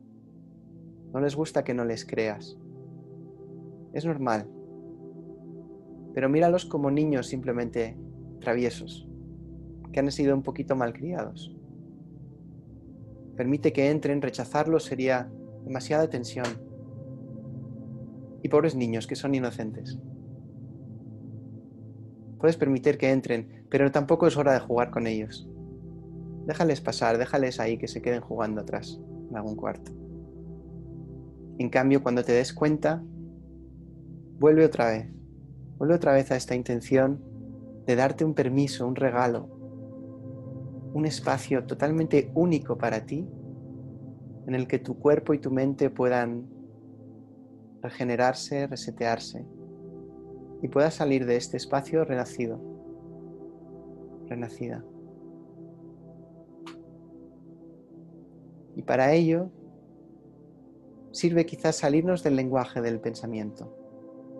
No les gusta que no les creas. Es normal. Pero míralos como niños simplemente traviesos, que han sido un poquito malcriados. Permite que entren, rechazarlos sería demasiada tensión. Y pobres niños que son inocentes. Puedes permitir que entren, pero tampoco es hora de jugar con ellos. Déjales pasar, déjales ahí que se queden jugando atrás, en algún cuarto. En cambio, cuando te des cuenta, vuelve otra vez. Vuelve otra vez a esta intención de darte un permiso, un regalo, un espacio totalmente único para ti, en el que tu cuerpo y tu mente puedan regenerarse, resetearse y puedas salir de este espacio renacido, renacida. Y para ello sirve quizás salirnos del lenguaje del pensamiento.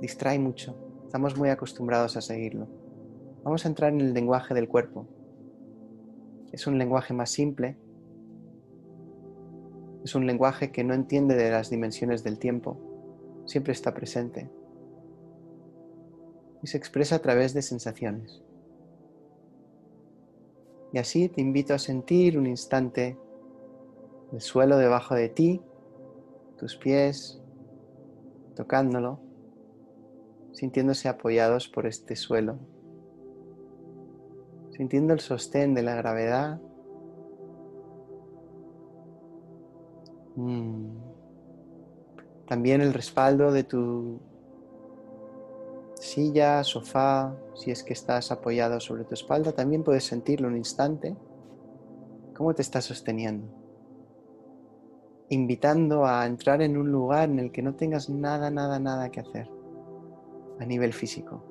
Distrae mucho, estamos muy acostumbrados a seguirlo. Vamos a entrar en el lenguaje del cuerpo. Es un lenguaje más simple, es un lenguaje que no entiende de las dimensiones del tiempo, siempre está presente y se expresa a través de sensaciones. Y así te invito a sentir un instante el suelo debajo de ti, tus pies, tocándolo, sintiéndose apoyados por este suelo, sintiendo el sostén de la gravedad. Mm. También el respaldo de tu silla, sofá, si es que estás apoyado sobre tu espalda, también puedes sentirlo un instante, ¿Cómo te estás sosteniendo? Invitando a entrar en un lugar en el que no tengas nada, nada, nada que hacer a nivel físico.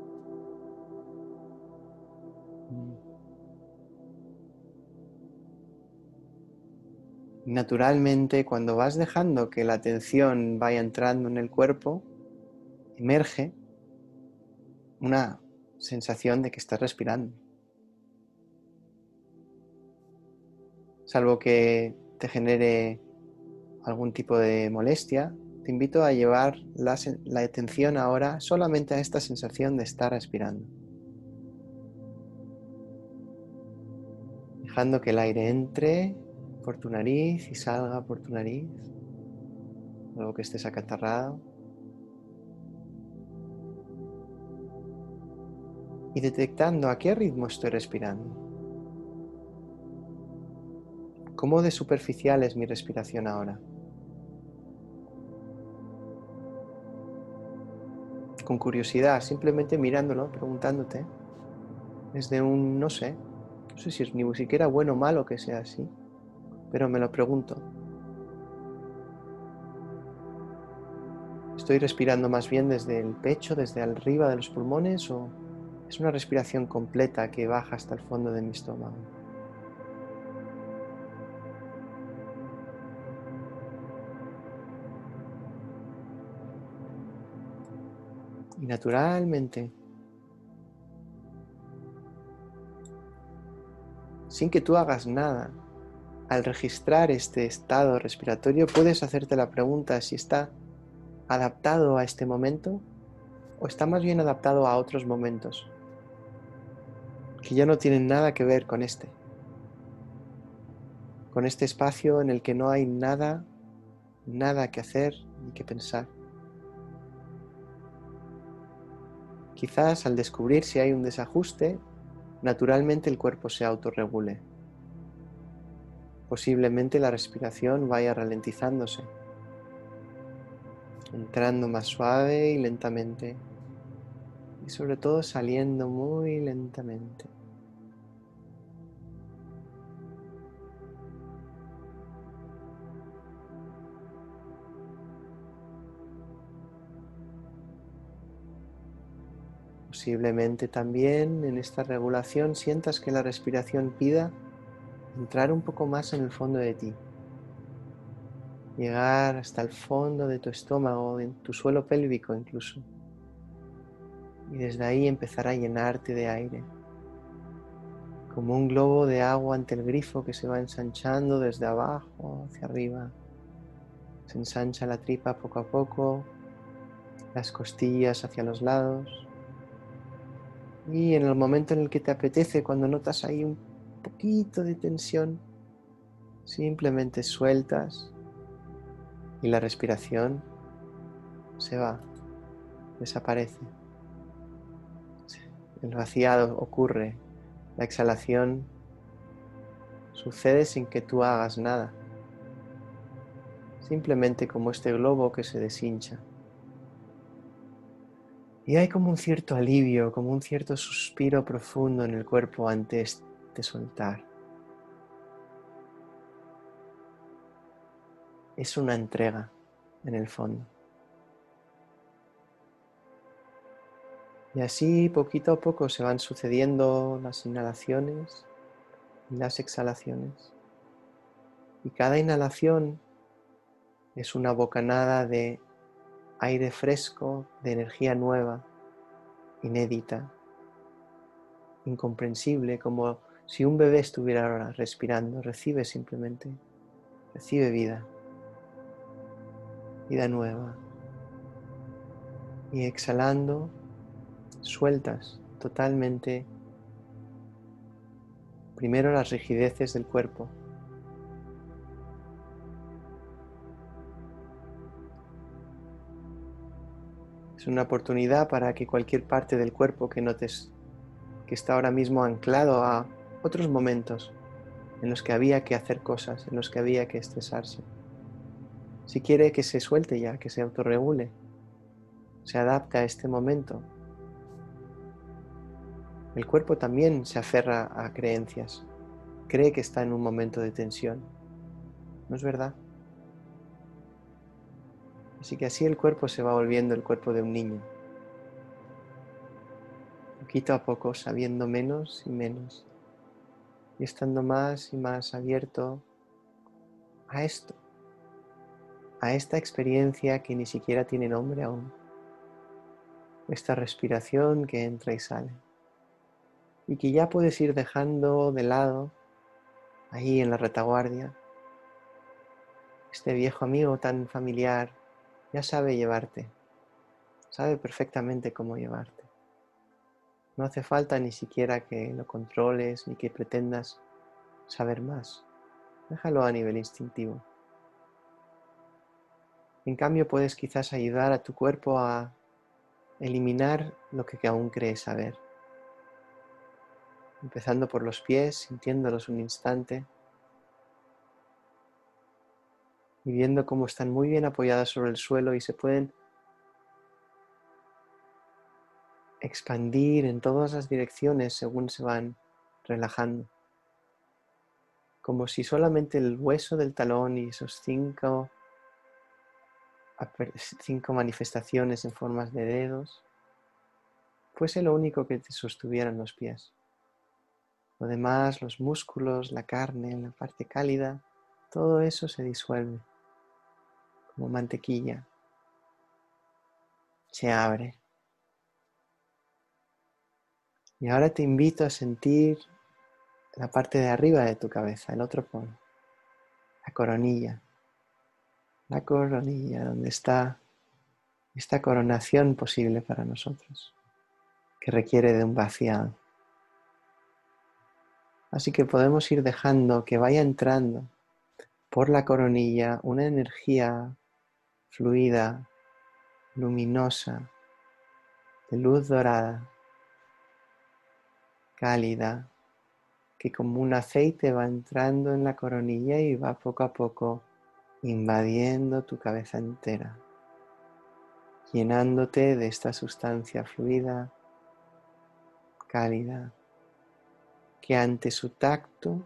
Naturalmente, cuando vas dejando que la atención vaya entrando en el cuerpo, emerge una sensación de que estás respirando. Salvo que te genere algún tipo de molestia, te invito a llevar la, atención ahora solamente a esta sensación de estar respirando. Dejando que el aire entre por tu nariz y salga por tu nariz, luego que estés acatarrado. Y detectando a qué ritmo estoy respirando. ¿Cómo de superficial es mi respiración ahora? Con curiosidad, simplemente mirándolo, preguntándote, desde un no sé, no sé si es ni siquiera bueno o malo que sea así, pero me lo pregunto. ¿Estoy respirando más bien desde el pecho, desde arriba de los pulmones o es una respiración completa que baja hasta el fondo de mi estómago? Y naturalmente, sin que tú hagas nada, al registrar este estado respiratorio puedes hacerte la pregunta si está adaptado a este momento o está más bien adaptado a otros momentos que ya no tienen nada que ver con este, con este espacio en el que no hay nada, nada que hacer ni que pensar. Quizás al descubrir si hay un desajuste, naturalmente el cuerpo se autorregule. Posiblemente la respiración vaya ralentizándose, entrando más suave y lentamente y sobre todo saliendo muy lentamente. Posiblemente también en esta regulación sientas que la respiración pida entrar un poco más en el fondo de ti, llegar hasta el fondo de tu estómago, en tu suelo pélvico incluso, y desde ahí empezar a llenarte de aire, como un globo de agua ante el grifo que se va ensanchando desde abajo hacia arriba. Se ensancha la tripa poco a poco, las costillas hacia los lados. Y en el momento en el que te apetece, cuando notas ahí un poquito de tensión, simplemente sueltas y la respiración se va, desaparece. El vaciado ocurre, la exhalación sucede sin que tú hagas nada, simplemente como este globo que se deshincha. Y hay como un cierto alivio, como un cierto suspiro profundo en el cuerpo ante este soltar. Es una entrega en el fondo. Y así poquito a poco se van sucediendo las inhalaciones y las exhalaciones. Y cada inhalación es una bocanada de aire fresco, de energía nueva, inédita, incomprensible, como si un bebé estuviera ahora respirando, recibe simplemente, recibe vida, vida nueva. Y exhalando, sueltas totalmente primero las rigideces del cuerpo. Es una oportunidad para que cualquier parte del cuerpo que notes que está ahora mismo anclado a otros momentos en los que había que hacer cosas, en los que había que estresarse. Si quiere que se suelte ya, que se autorregule, se adapta a este momento. El cuerpo también se aferra a creencias cree que está en un momento de tensión. ¿No es verdad? Así que así el cuerpo se va volviendo el cuerpo de un niño. Poquito a poco, sabiendo menos y menos. Y estando más y más abierto a esto, a esta experiencia que ni siquiera tiene nombre aún. Esta respiración que entra y sale. Y que ya puedes ir dejando de lado ahí en la retaguardia. Este viejo amigo tan familiar ya sabe llevarte, sabe perfectamente cómo llevarte. No hace falta ni siquiera que lo controles ni que pretendas saber más. Déjalo a nivel instintivo. En cambio, puedes quizás ayudar a tu cuerpo a eliminar lo que aún crees saber. Empezando por los pies, sintiéndolos un instante y viendo cómo están muy bien apoyadas sobre el suelo y se pueden expandir en todas las direcciones según se van relajando. Como si solamente el hueso del talón y esos cinco, cinco manifestaciones en formas de dedos fuese lo único que te sostuvieran los pies. Lo demás, los músculos, la carne, la parte cálida, todo eso se disuelve como mantequilla. Se abre. Y ahora te invito a sentir la parte de arriba de tu cabeza, el otro polo, la coronilla. La coronilla, donde está esta coronación posible para nosotros, que requiere de un vaciado. Así que podemos ir dejando que vaya entrando por la coronilla una energía fluida, luminosa, de luz dorada, cálida, que como un aceite va entrando en la coronilla y va poco a poco invadiendo tu cabeza entera, llenándote de esta sustancia fluida, cálida, que ante su tacto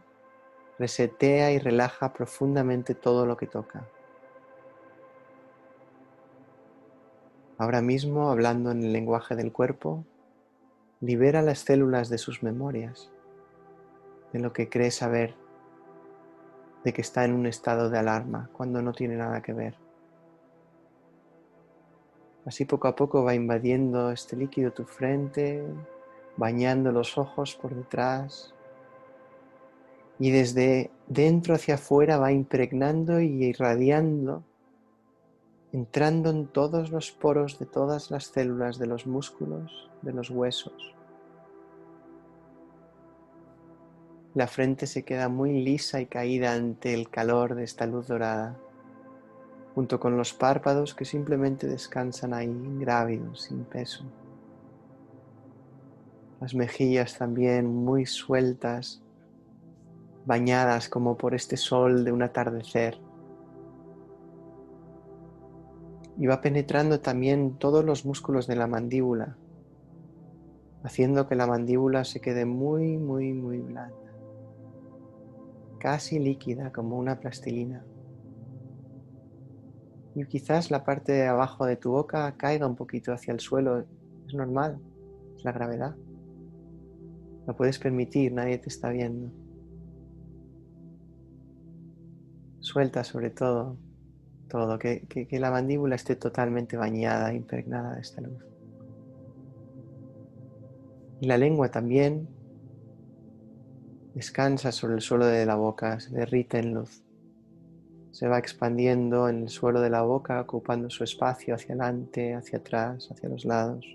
resetea y relaja profundamente todo lo que toca. Ahora mismo, hablando en el lenguaje del cuerpo, libera las células de sus memorias, de lo que cree saber, de que está en un estado de alarma cuando no tiene nada que ver. Así poco a poco va invadiendo este líquido tu frente, bañando los ojos por detrás y desde dentro hacia afuera va impregnando y irradiando entrando en todos los poros de todas las células de los músculos, de los huesos. La frente se queda muy lisa y caída ante el calor de esta luz dorada, junto con los párpados que simplemente descansan ahí, ingrávidos, sin peso. Las mejillas también muy sueltas, bañadas como por este sol de un atardecer y va penetrando también todos los músculos de la mandíbula, haciendo que la mandíbula se quede muy, muy, muy blanda, casi líquida como una plastilina. Y quizás la parte de abajo de tu boca caiga un poquito hacia el suelo, es normal, es la gravedad. Lo puedes permitir, nadie te está viendo. Suelta sobre todo todo, que, la mandíbula esté totalmente bañada, impregnada de esta luz. Y la lengua también descansa sobre el suelo de la boca, se derrite en luz. Se va expandiendo en el suelo de la boca, ocupando su espacio hacia adelante, hacia atrás, hacia los lados.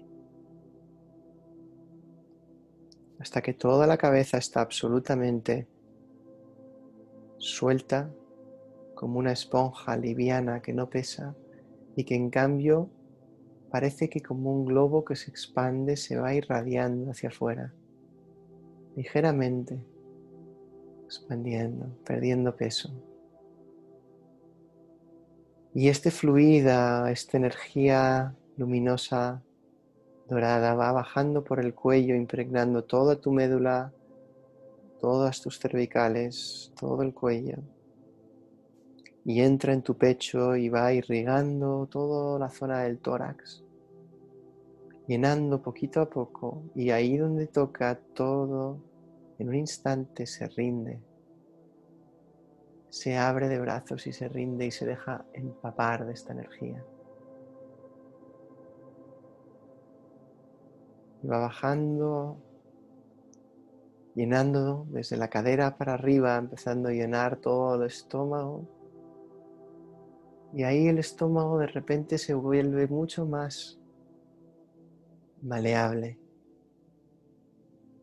Hasta que toda la cabeza está absolutamente suelta como una esponja liviana que no pesa y que en cambio parece que como un globo que se expande se va irradiando hacia afuera, ligeramente, expandiendo, perdiendo peso. Y este fluida, esta energía luminosa dorada va bajando por el cuello, impregnando toda tu médula, todas tus cervicales, todo el cuello, y entra en tu pecho y va irrigando toda la zona del tórax, llenando poquito a poco, y ahí donde toca todo, en un instante se rinde, se abre de brazos y se rinde y se deja empapar de esta energía. Va bajando llenando desde la cadera para arriba, empezando a llenar todo el estómago. Y ahí el estómago de repente se vuelve mucho más maleable,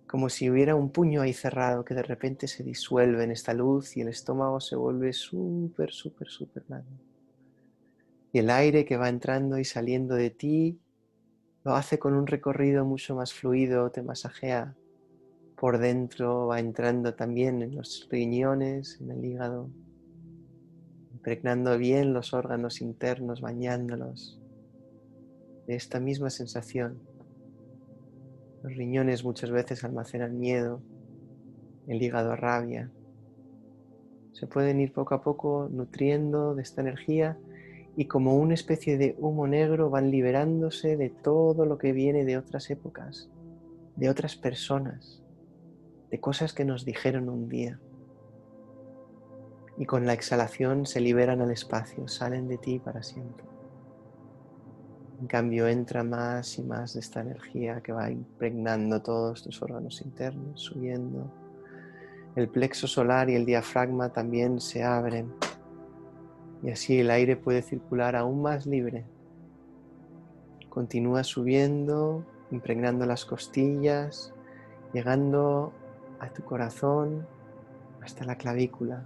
como si hubiera un puño ahí cerrado que de repente se disuelve en esta luz y el estómago se vuelve súper, súper, súper grande. Y el aire que va entrando y saliendo de ti lo hace con un recorrido mucho más fluido, te masajea por dentro, va entrando también en los riñones, en el hígado, impregnando bien los órganos internos, bañándolos de esta misma sensación. Los riñones muchas veces almacenan miedo, el hígado rabia. Se pueden ir poco a poco nutriendo de esta energía y como una especie de humo negro van liberándose de todo lo que viene de otras épocas, de otras personas, de cosas que nos dijeron un día. Y con la exhalación se liberan al espacio, salen de ti para siempre. En cambio entra más y más de esta energía que va impregnando todos tus órganos internos, subiendo. El plexo solar y el diafragma también se abren y así el aire puede circular aún más libre. Continúa subiendo, impregnando las costillas, llegando a tu corazón hasta la clavícula.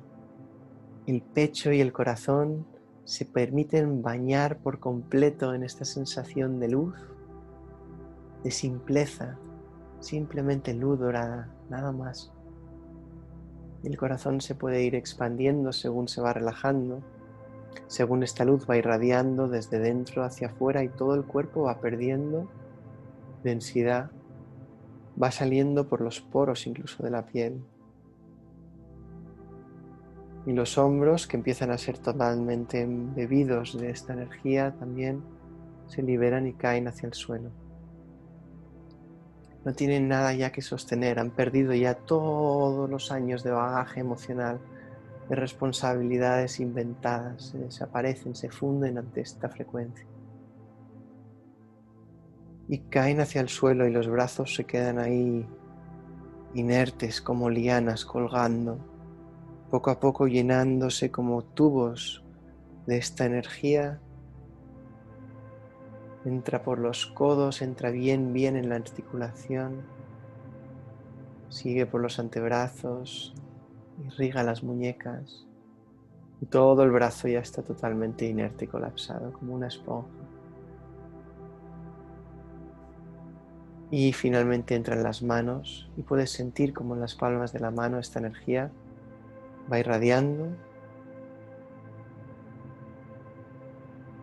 El pecho y el corazón se permiten bañar por completo en esta sensación de luz, de simpleza, simplemente luz dorada, nada más. El corazón se puede ir expandiendo según se va relajando, según esta luz va irradiando desde dentro hacia afuera y todo el cuerpo va perdiendo densidad va saliendo por los poros incluso de la piel. Y los hombros que empiezan a ser totalmente embebidos de esta energía también se liberan y caen hacia el suelo. No tienen nada ya que sostener, han perdido ya todos los años de bagaje emocional, de responsabilidades inventadas, se desaparecen, se funden ante esta frecuencia y caen hacia el suelo y los brazos se quedan ahí inertes como lianas colgando, poco a poco llenándose como tubos de esta energía. Entra por los codos, entra bien, bien en la articulación, sigue por los antebrazos, irriga las muñecas. Y todo el brazo ya está totalmente inerte y colapsado como una esponja. Y finalmente entran las manos y puedes sentir como en las palmas de la mano esta energía va irradiando.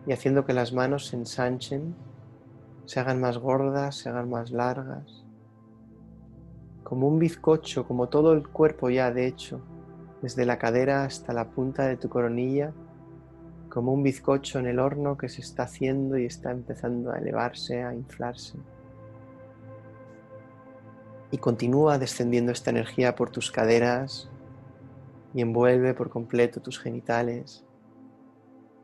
Y haciendo que las manos se ensanchen, se hagan más gordas, se hagan más largas, como un bizcocho, como todo el cuerpo ya de hecho, desde la cadera hasta la punta de tu coronilla, como un bizcocho en el horno que se está haciendo y está empezando a elevarse, a inflarse y continúa descendiendo esta energía por tus caderas y envuelve por completo tus genitales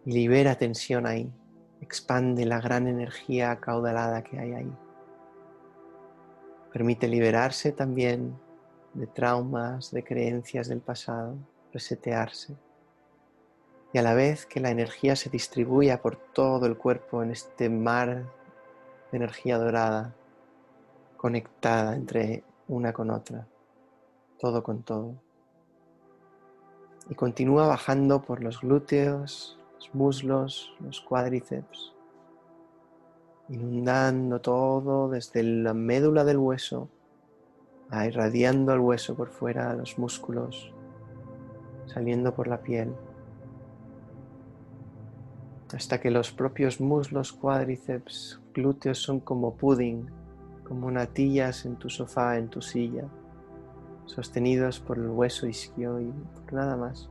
y libera tensión ahí, expande la gran energía acaudalada que hay ahí. Permite liberarse también de traumas, de creencias del pasado, resetearse. Y a la vez que la energía se distribuya por todo el cuerpo en este mar de energía dorada, conectada entre una con otra, todo con todo. Y continúa bajando por los glúteos, los muslos, los cuádriceps, inundando todo desde la médula del hueso, irradiando el hueso por fuera, los músculos, saliendo por la piel, hasta que los propios muslos, cuádriceps, glúteos son como pudding como natillas en tu sofá, en tu silla, sostenidos por el hueso isquio y por nada más.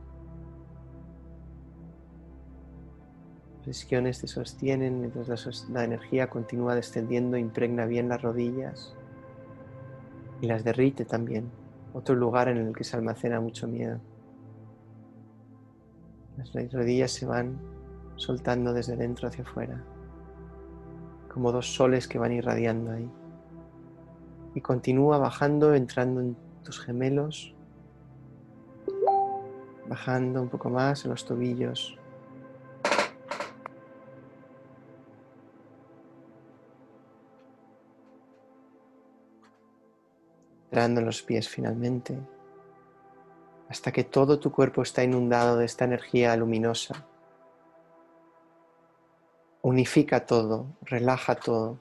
Los isquiones te sostienen mientras la, energía continúa descendiendo, impregna bien las rodillas y las derrite también. Otro lugar en el que se almacena mucho miedo. Las rodillas se van soltando desde dentro hacia afuera, como dos soles que van irradiando ahí. Y continúa bajando, entrando en tus gemelos, bajando un poco más en los tobillos, entrando en los pies finalmente, hasta que todo tu cuerpo está inundado de esta energía luminosa. Unifica todo, relaja todo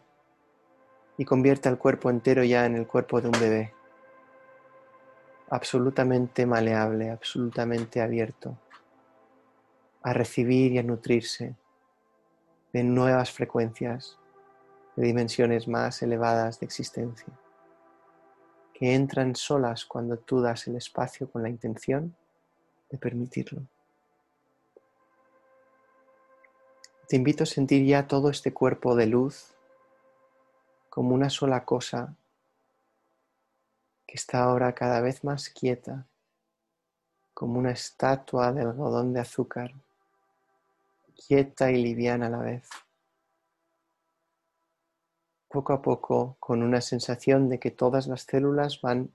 y convierte al cuerpo entero ya en el cuerpo de un bebé, absolutamente maleable, absolutamente abierto a recibir y a nutrirse de nuevas frecuencias, de dimensiones más elevadas de existencia que entran solas cuando tú das el espacio con la intención de permitirlo. Te invito a sentir ya todo este cuerpo de luz como una sola cosa que está ahora cada vez más quieta, como una estatua de algodón de azúcar, quieta y liviana a la vez poco a poco con una sensación de que todas las células van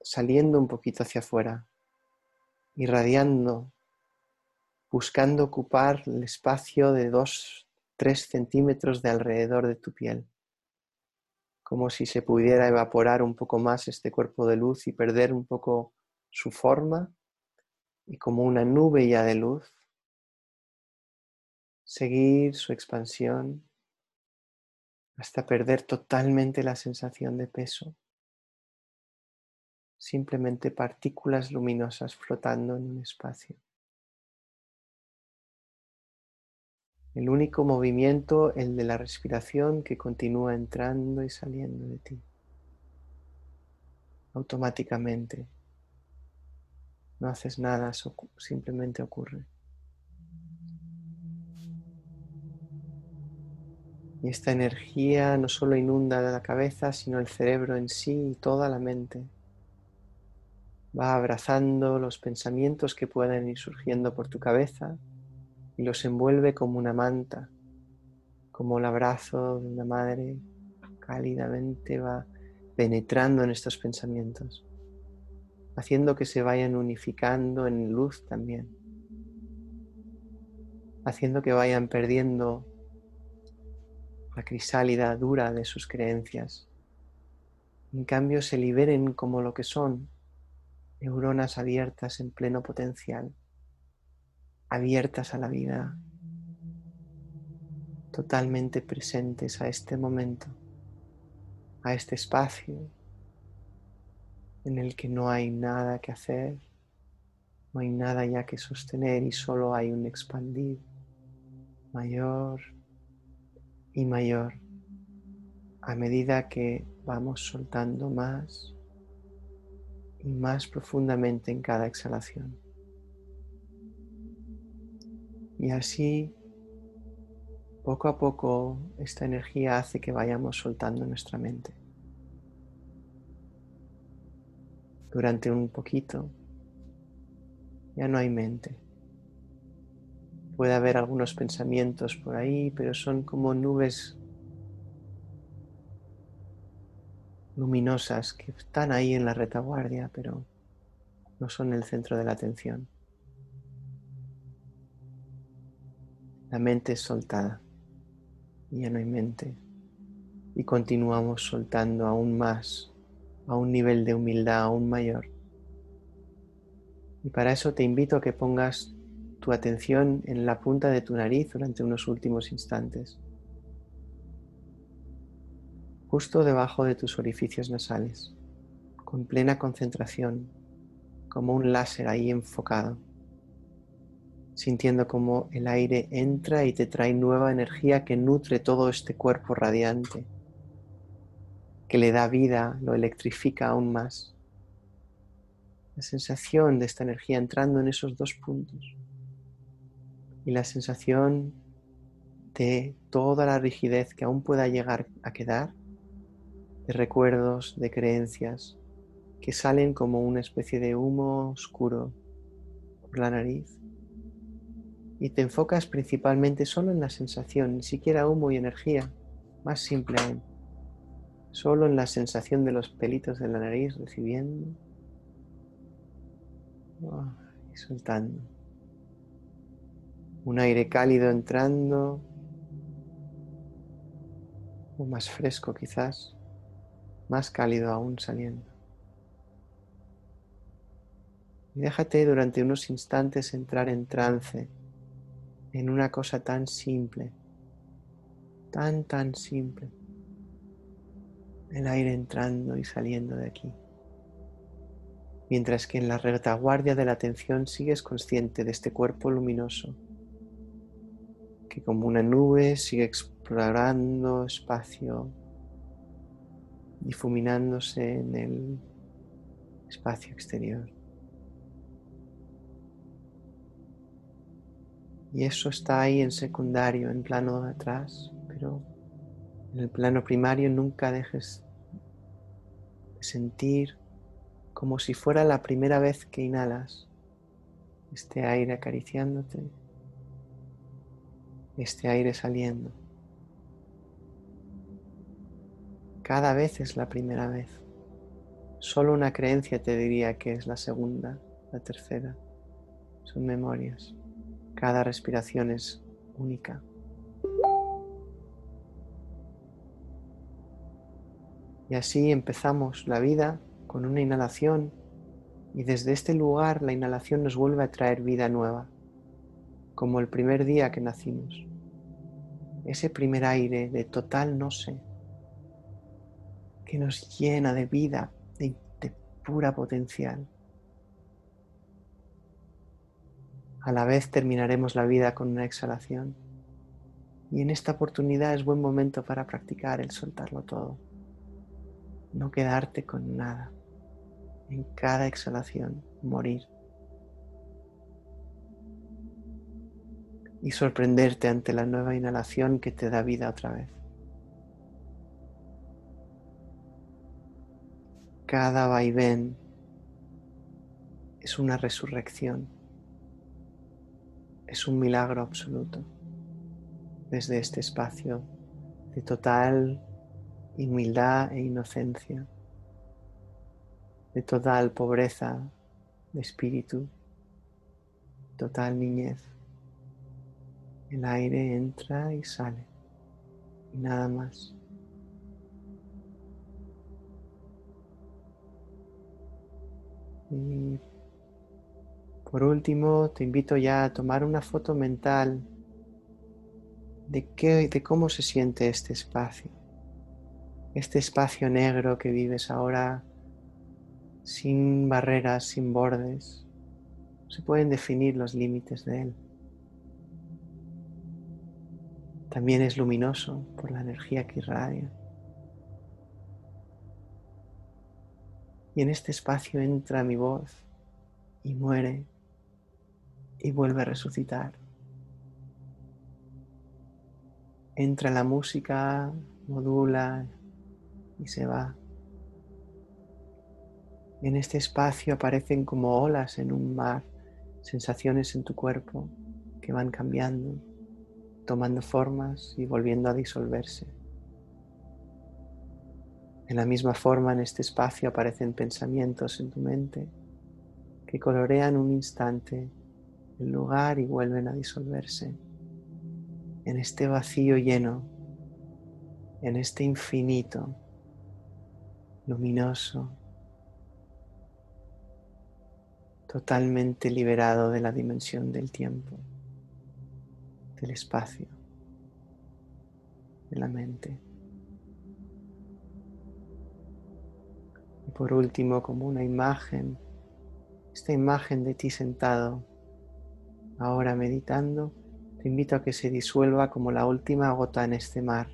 saliendo un poquito hacia afuera, irradiando, buscando ocupar el espacio de 2-3 centímetros de alrededor de tu piel, como si se pudiera evaporar un poco más este cuerpo de luz y perder un poco su forma y como una nube ya de luz, seguir su expansión hasta perder totalmente la sensación de peso. Simplemente partículas luminosas flotando en un espacio. El único movimiento, el de la respiración que continúa entrando y saliendo de ti. Automáticamente. No haces nada, simplemente ocurre. Y esta energía no solo inunda la cabeza, sino el cerebro en sí y toda la mente. Va abrazando los pensamientos que puedan ir surgiendo por tu cabeza y los envuelve como una manta, como el abrazo de una madre cálidamente va penetrando en estos pensamientos, haciendo que se vayan unificando en luz también, haciendo que vayan perdiendo la crisálida dura de sus creencias. En cambio, se liberen como lo que son, neuronas abiertas en pleno potencial, abiertas a la vida, totalmente presentes a este momento, a este espacio en el que no hay nada que hacer, no hay nada ya que sostener y solo hay un expandir mayor y mayor a medida que vamos soltando más y más profundamente en cada exhalación. Y así, poco a poco, esta energía hace que vayamos soltando nuestra mente. Durante un poquito, ya no hay mente. Puede haber algunos pensamientos por ahí, pero son como nubes luminosas que están ahí en la retaguardia, pero no son el centro de la atención. La mente es soltada, ya no hay mente, y continuamos soltando aún más, a un nivel de humildad aún mayor. Y para eso te invito a que pongas tu atención en la punta de tu nariz durante unos últimos instantes, justo debajo de tus orificios nasales, con plena concentración, como un láser ahí enfocado, sintiendo como el aire entra y te trae nueva energía que nutre todo este cuerpo radiante, que le da vida, lo electrifica aún más La sensación de esta energía entrando en esos dos puntos. Y la sensación de toda la rigidez que aún pueda llegar a quedar, de recuerdos, de creencias, que salen como una especie de humo oscuro por la nariz. Y te enfocas principalmente solo en la sensación, ni siquiera humo y energía, más simple aún. Solo en la sensación de los pelitos de la nariz recibiendo y soltando. Un aire cálido entrando o más fresco quizás, más cálido aún saliendo. Y déjate durante unos instantes entrar en trance en una cosa tan simple, tan, tan simple. El aire entrando y saliendo de aquí. Mientras que en la retaguardia de la atención sigues consciente de este cuerpo luminoso que como una nube sigue explorando espacio, difuminándose en el espacio exterior. Y eso está ahí en secundario, en plano de atrás, pero en el plano primario nunca dejes de sentir como si fuera la primera vez que inhalas este aire acariciándote, este aire saliendo. Cada vez es la primera vez. Solo una creencia te diría que es la segunda, la tercera. Son memorias. Cada respiración es única. Y así empezamos la vida con una inhalación y desde este lugar la inhalación nos vuelve a traer vida nueva, como el primer día que nacimos. Ese primer aire de total no sé, que nos llena de vida, de, de pura potencial. A la vez terminaremos la vida con una exhalación. Y en esta oportunidad es buen momento para practicar el soltarlo todo. No quedarte con nada. En cada exhalación, morir. Y sorprenderte ante la nueva inhalación que te da vida otra vez. Cada vaivén es una resurrección es un milagro absoluto desde este espacio de total humildad e inocencia, de total pobreza de espíritu, total niñez. El aire entra y sale y nada más. Y por último, te invito ya a tomar una foto mental de, qué, de cómo se siente este espacio. Este espacio negro que vives ahora sin barreras, sin bordes. Se pueden definir los límites de él. También es luminoso por la energía que irradia. Y en este espacio entra mi voz y muere y vuelve a resucitar. Entra la música, modula y se va. En este espacio aparecen como olas en un mar, sensaciones en tu cuerpo que van cambiando, tomando formas y volviendo a disolverse. De la misma forma en este espacio aparecen pensamientos en tu mente que colorean un instante el lugar y vuelven a disolverse en este vacío lleno, en este infinito luminoso, totalmente liberado de la dimensión del tiempo, del espacio, de la mente. Y por último, como una imagen, esta imagen de ti sentado Ahora meditando, te invito a que se disuelva como la última gota en este mar.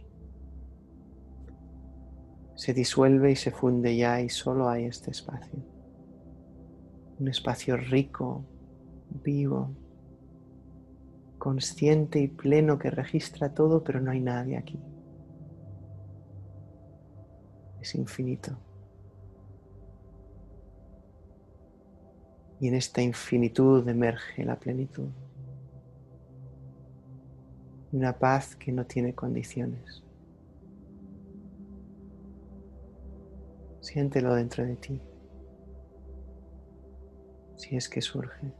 Se disuelve y se funde ya y solo hay este espacio. un espacio rico, vivo, consciente y pleno que registra todo, pero no hay nadie aquí. Es infinito. Y en esta infinitud emerge la plenitud. Una paz que no tiene condiciones. Siéntelo dentro de ti. Si es que surge.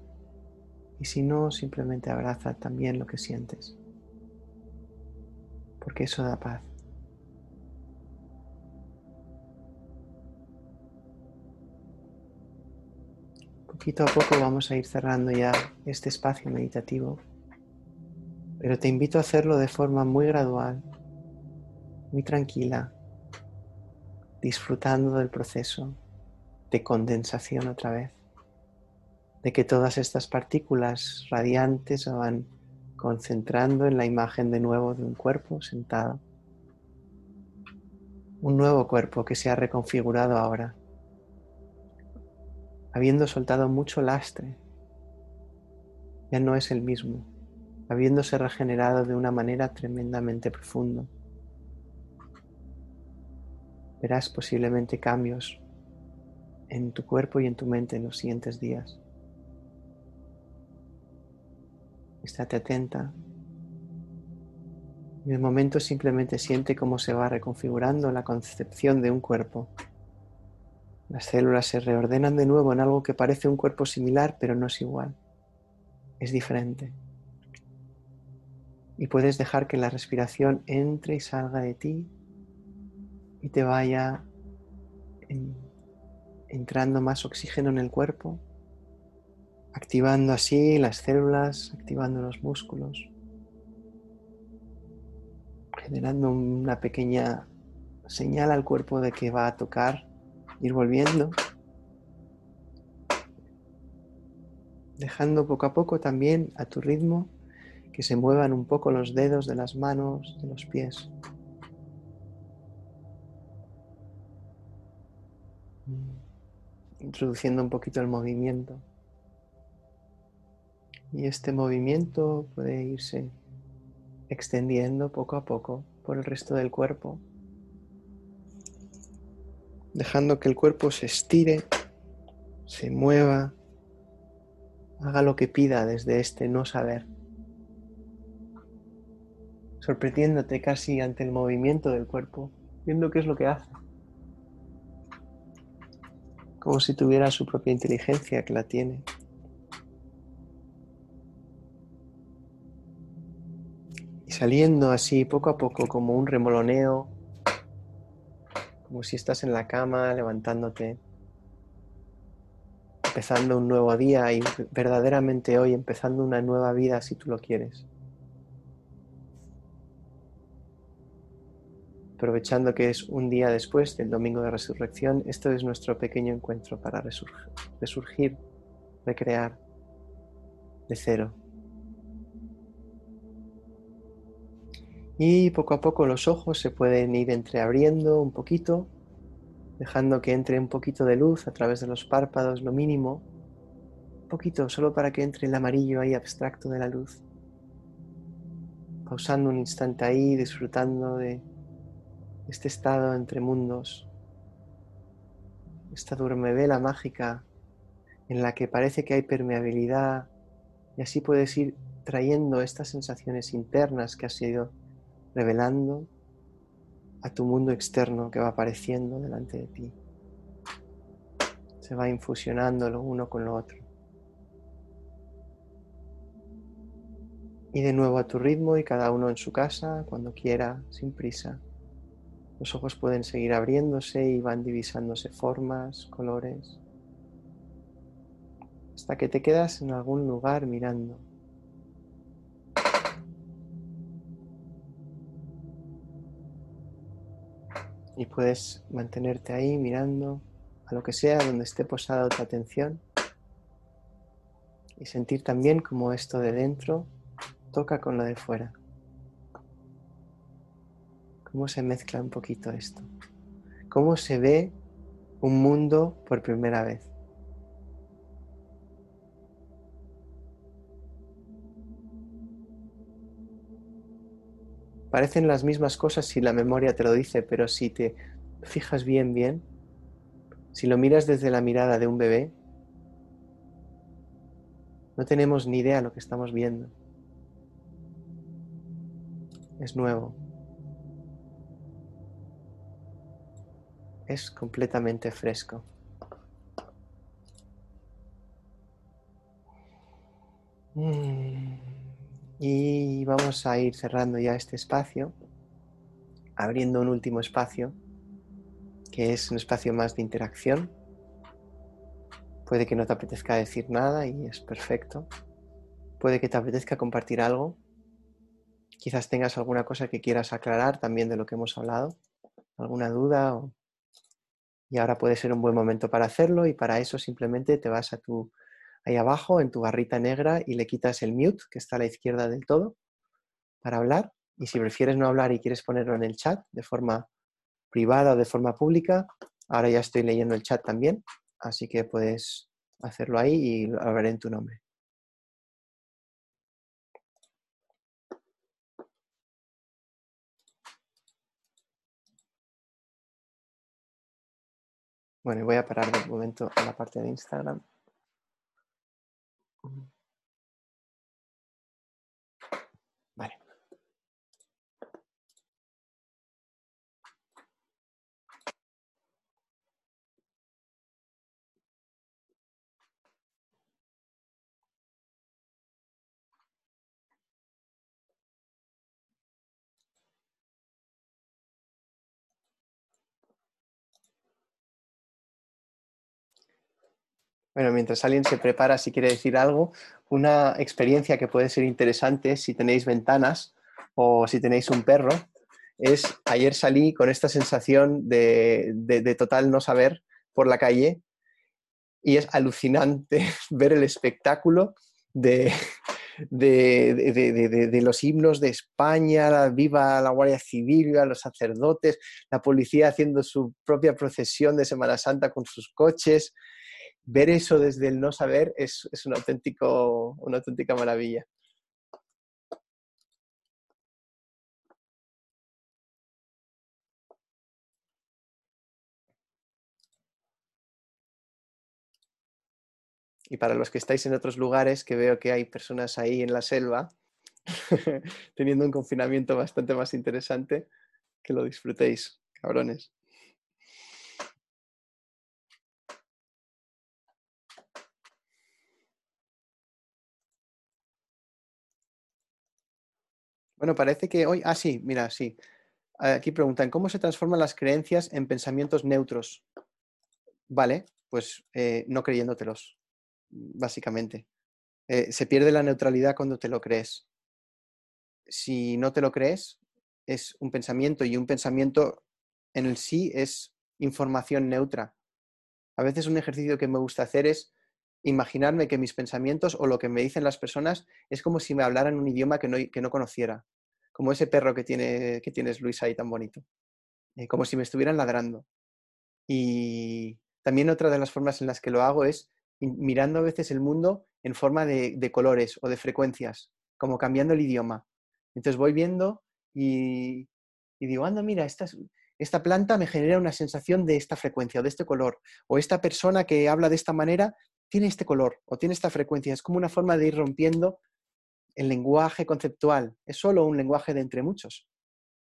Y si no, simplemente abraza también lo que sientes. Porque eso da paz. Poquito a poco vamos a ir cerrando ya este espacio meditativo, pero te invito a hacerlo de forma muy gradual, muy tranquila, disfrutando del proceso de condensación otra vez, de que todas estas partículas radiantes se van concentrando en la imagen de nuevo de un cuerpo sentado, un nuevo cuerpo que se ha reconfigurado ahora habiendo soltado mucho lastre, ya no es el mismo, habiéndose regenerado de una manera tremendamente profunda. Verás posiblemente cambios en tu cuerpo y en tu mente en los siguientes días. Estate atenta. En el momento simplemente siente cómo se va reconfigurando la concepción de un cuerpo las células se reordenan de nuevo en algo que parece un cuerpo similar, pero no es igual. Es diferente. Y puedes dejar que la respiración entre y salga de ti y te vaya entrando más oxígeno en el cuerpo, activando así las células, activando los músculos, generando una pequeña señal al cuerpo de que va a tocar ir volviendo, dejando poco a poco también a tu ritmo que se muevan un poco los dedos de las manos, de los pies. Introduciendo un poquito el movimiento. Y este movimiento puede irse extendiendo poco a poco por el resto del cuerpo dejando que el cuerpo se estire, se mueva, haga lo que pida desde este no saber, sorprendiéndote casi ante el movimiento del cuerpo, viendo qué es lo que hace, como si tuviera su propia inteligencia que la tiene. Saliendo así poco a poco como un remoloneo como si estás en la cama levantándote, empezando un nuevo día y verdaderamente hoy empezando una nueva vida si tú lo quieres. Aprovechando que es un día después del domingo de resurrección, esto es nuestro pequeño encuentro para resurgir, recrear de cero. Y poco a poco los ojos se pueden ir entreabriendo un poquito, dejando que entre un poquito de luz a través de los párpados, lo mínimo, un poquito, solo para que entre el amarillo ahí abstracto de la luz. Pausando un instante ahí, disfrutando de este estado entre mundos, esta vela mágica en la que parece que hay permeabilidad y así puedes ir trayendo estas sensaciones internas que has sido revelando a tu mundo externo que va apareciendo delante de ti. Se va infusionando lo uno con lo otro. Y de nuevo a tu ritmo y cada uno en su casa, cuando quiera, sin prisa. Los ojos pueden seguir abriéndose y van divisándose formas, colores, hasta que te quedas en algún lugar mirando y puedes mantenerte ahí mirando a lo que sea donde esté posada tu atención y sentir también como esto de dentro toca con lo de fuera. Cómo se mezcla un poquito esto. Cómo se ve un mundo por primera vez. Parecen las mismas cosas si la memoria te lo dice, pero si te fijas bien, bien, si lo miras desde la mirada de un bebé, no tenemos ni idea de lo que estamos viendo. Es nuevo. Es completamente fresco. Mm. Y vamos a ir cerrando ya este espacio, abriendo un último espacio, que es un espacio más de interacción. Puede que no te apetezca decir nada y es perfecto. Puede que te apetezca compartir algo. Quizás tengas alguna cosa que quieras aclarar también de lo que hemos hablado, alguna duda. Y ahora puede ser un buen momento para hacerlo y para eso simplemente te vas a tu ahí abajo en tu barrita negra y le quitas el mute que está a la izquierda del todo para hablar. Y si prefieres no hablar y quieres ponerlo en el chat de forma privada o de forma pública, ahora ya estoy leyendo el chat también, así que puedes hacerlo ahí y hablaré en tu nombre. Bueno, voy a parar de momento en la parte de Instagram. Mm-hmm. Bueno, mientras alguien se prepara, si quiere decir algo, una experiencia que puede ser interesante si tenéis ventanas o si tenéis un perro, es ayer salí con esta sensación de, total no saber por la calle y es alucinante ver el espectáculo de, de, los himnos de España, viva la Guardia Civil, viva los sacerdotes, la policía haciendo su propia procesión de Semana Santa con sus coches ver eso desde el no saber es, un auténtico, una auténtica maravilla. Y para los que estáis en otros lugares, que veo que hay personas ahí en la selva, teniendo un confinamiento bastante más interesante, que lo disfrutéis, cabrones. Bueno, parece que hoy. Ah, sí, mira, sí. Aquí preguntan: ¿cómo se transforman las creencias en pensamientos neutros? Vale, pues eh, no creyéndotelos, básicamente. Eh, se pierde la neutralidad cuando te lo crees. Si no te lo crees, es un pensamiento y un pensamiento en el sí es información neutra. A veces un ejercicio que me gusta hacer es imaginarme que mis pensamientos o lo que me dicen las personas es como si me hablaran un idioma que no, que no conociera, como ese perro que, tiene, que tienes Luis ahí tan bonito, eh, como si me estuvieran ladrando. Y también otra de las formas en las que lo hago es mirando a veces el mundo en forma de, colores o de frecuencias, como cambiando el idioma. Entonces voy viendo y, digo, anda, mira, esta, esta planta me genera una sensación de esta frecuencia o de este color, o esta persona que habla de esta manera tiene este color o tiene esta frecuencia. Es como una forma de ir rompiendo el lenguaje conceptual. Es solo un lenguaje de entre muchos.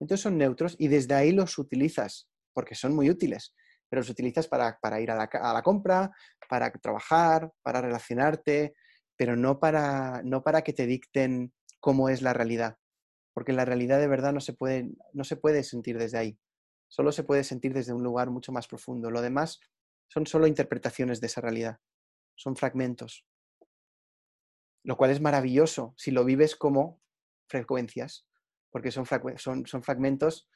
Entonces son neutros y desde ahí los utilizas, porque son muy útiles, pero los utilizas para, ir a la, compra, para trabajar, para relacionarte, pero no para, no para que te dicten cómo es la realidad, porque la realidad de verdad no se, puede, no se puede sentir desde ahí, solo se puede sentir desde un lugar mucho más profundo. Lo demás son solo interpretaciones de esa realidad son fragmentos. Lo cual es maravilloso si lo vives como frecuencias, porque son, son, son fragmentos,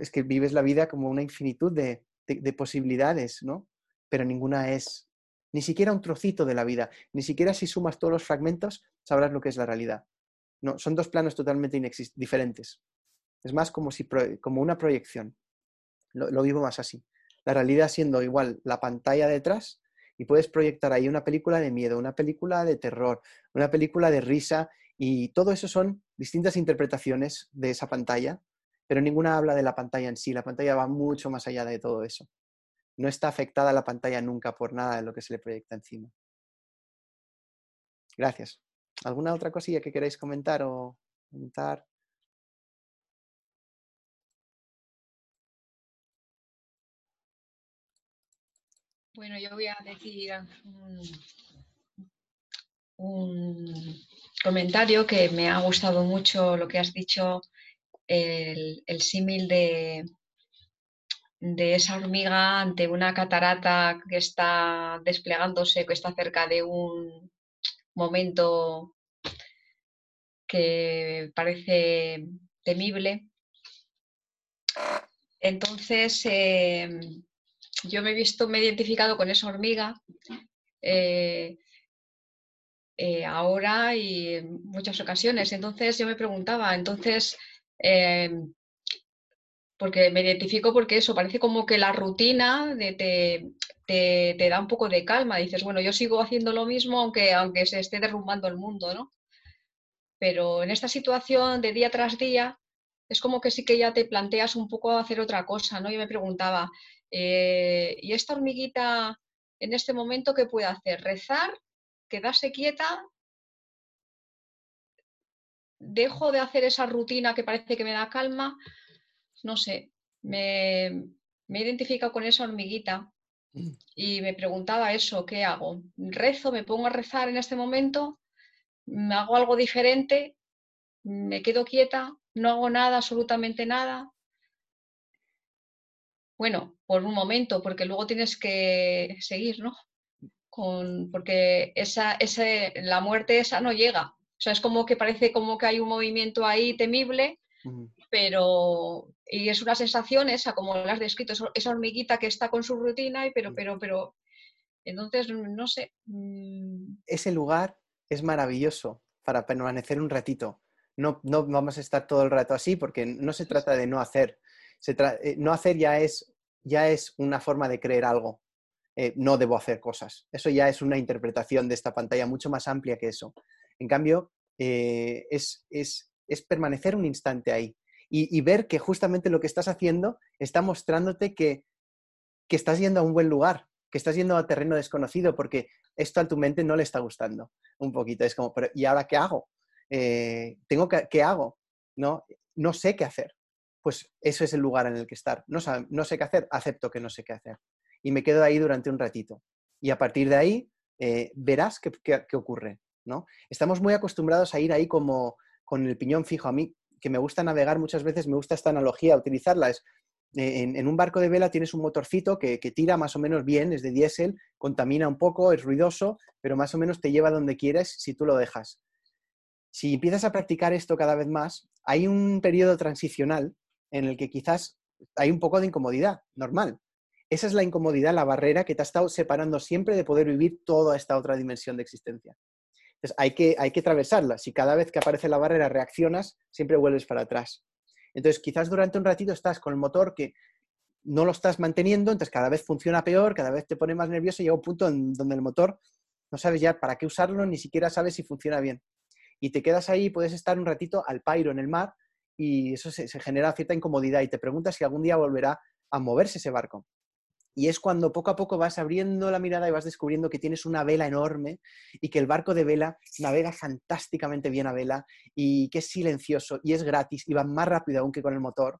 es que vives la vida como una infinitud de, posibilidades, ¿no? Pero ninguna es, ni siquiera un trocito de la vida, ni siquiera si sumas todos los fragmentos sabrás lo que es la realidad. No, son dos planos totalmente diferentes. Es más como, si, como una proyección. Lo, lo, vivo más así. La realidad siendo igual la pantalla detrás y puedes proyectar ahí una película de miedo, una película de terror, una película de risa Y todo eso son distintas interpretaciones de esa pantalla, pero ninguna habla de la pantalla en sí. La pantalla va mucho más allá de todo eso. No está afectada la pantalla nunca por nada de lo que se le proyecta encima. Gracias. ¿Alguna otra cosilla que queráis comentar o comentar? Bueno, yo voy a decir un, comentario que me ha gustado mucho lo que has dicho, el, símil de, de esa hormiga ante una catarata que está desplegándose, que está cerca de un momento que parece temible. Entonces, em, yo me he visto, me he identificado con esa hormiga eh, eh, ahora y en muchas ocasiones. Entonces, yo me preguntaba, entonces, em, porque me identifico porque eso, parece como que la rutina de, te, te, da un poco de calma. Dices, bueno, yo sigo haciendo lo mismo aunque, aunque se esté derrumbando el mundo, ¿no? Pero en esta situación de día tras día, es como que sí que ya te planteas un poco hacer otra cosa, ¿no? Yo me preguntaba, eh, ¿y esta hormiguita en este momento qué puede hacer? ¿Rezar? ¿Quedarse quieta? ¿Dejo de hacer esa rutina que parece que me da calma? No sé, me, me he identificado con esa hormiguita. Y me preguntaba eso, ¿qué hago? ¿Rezo? ¿Me pongo a rezar en este momento? ¿Me hago algo diferente? ¿Me quedo quieta? ¿No hago nada, absolutamente nada? Bueno, por un momento, porque luego tienes que seguir, ¿no? Con, porque esa, ese, la muerte esa no llega. O sea, es como que parece como que hay un movimiento ahí temible, pero y es una sensación esa, como lo has descrito, esa hormiguita que está con su rutina, y pero, pero, pero, entonces, no sé. Mm. Ese lugar es maravilloso para permanecer un ratito. No, no vamos a estar todo el rato así porque no se trata de no hacer. Se eh, no hacer ya es, ya es una forma de creer algo. Eh, no debo hacer cosas. Eso ya es una interpretación de esta pantalla mucho más amplia que eso. En cambio, eh, es, es, es permanecer un instante ahí y, ver que justamente lo que estás haciendo está mostrándote que, que estás yendo a un buen lugar, que estás yendo a terreno desconocido, porque esto a tu mente no le está gustando un poquito. Es como, pero ¿y ahora qué hago? ¿tengo que, ¿Qué hago? ¿No? no sé qué hacer. Pues eso es el lugar en el que estar. No, no sé qué hacer, acepto que no sé qué hacer. Y me quedo ahí durante un ratito. Y a partir de ahí eh, verás qué, qué, ocurre. ¿no? Estamos muy acostumbrados a ir ahí como con el piñón fijo. A mí que me gusta navegar muchas veces, me gusta esta analogía, utilizarla. Es, eh, en, un barco de vela tienes un motorcito que, tira más o menos bien, es de diésel, contamina un poco, es ruidoso, pero más o menos te lleva donde quieres si tú lo dejas. Si empiezas a practicar esto cada vez más, hay un periodo transicional en el que quizás hay un poco de incomodidad, normal. Esa es la incomodidad, la barrera que te ha estado separando siempre de poder vivir toda esta otra dimensión de existencia. Entonces, hay que, hay que atravesarla. Si cada vez que aparece la barrera reaccionas, siempre vuelves para atrás. Entonces, quizás durante un ratito estás con el motor que no lo estás manteniendo, entonces cada vez funciona peor, cada vez te pone más nervioso y llega un punto en donde el motor no sabes ya para qué usarlo, ni siquiera sabes si funciona bien. Y te quedas ahí, puedes estar un ratito al pairo en el mar y eso se genera cierta incomodidad y te preguntas si algún día volverá a moverse ese barco. Y es cuando poco a poco vas abriendo la mirada y vas descubriendo que tienes una vela enorme y que el barco de vela navega fantásticamente bien a vela y que es silencioso y es gratis y va más rápido aún que con el motor.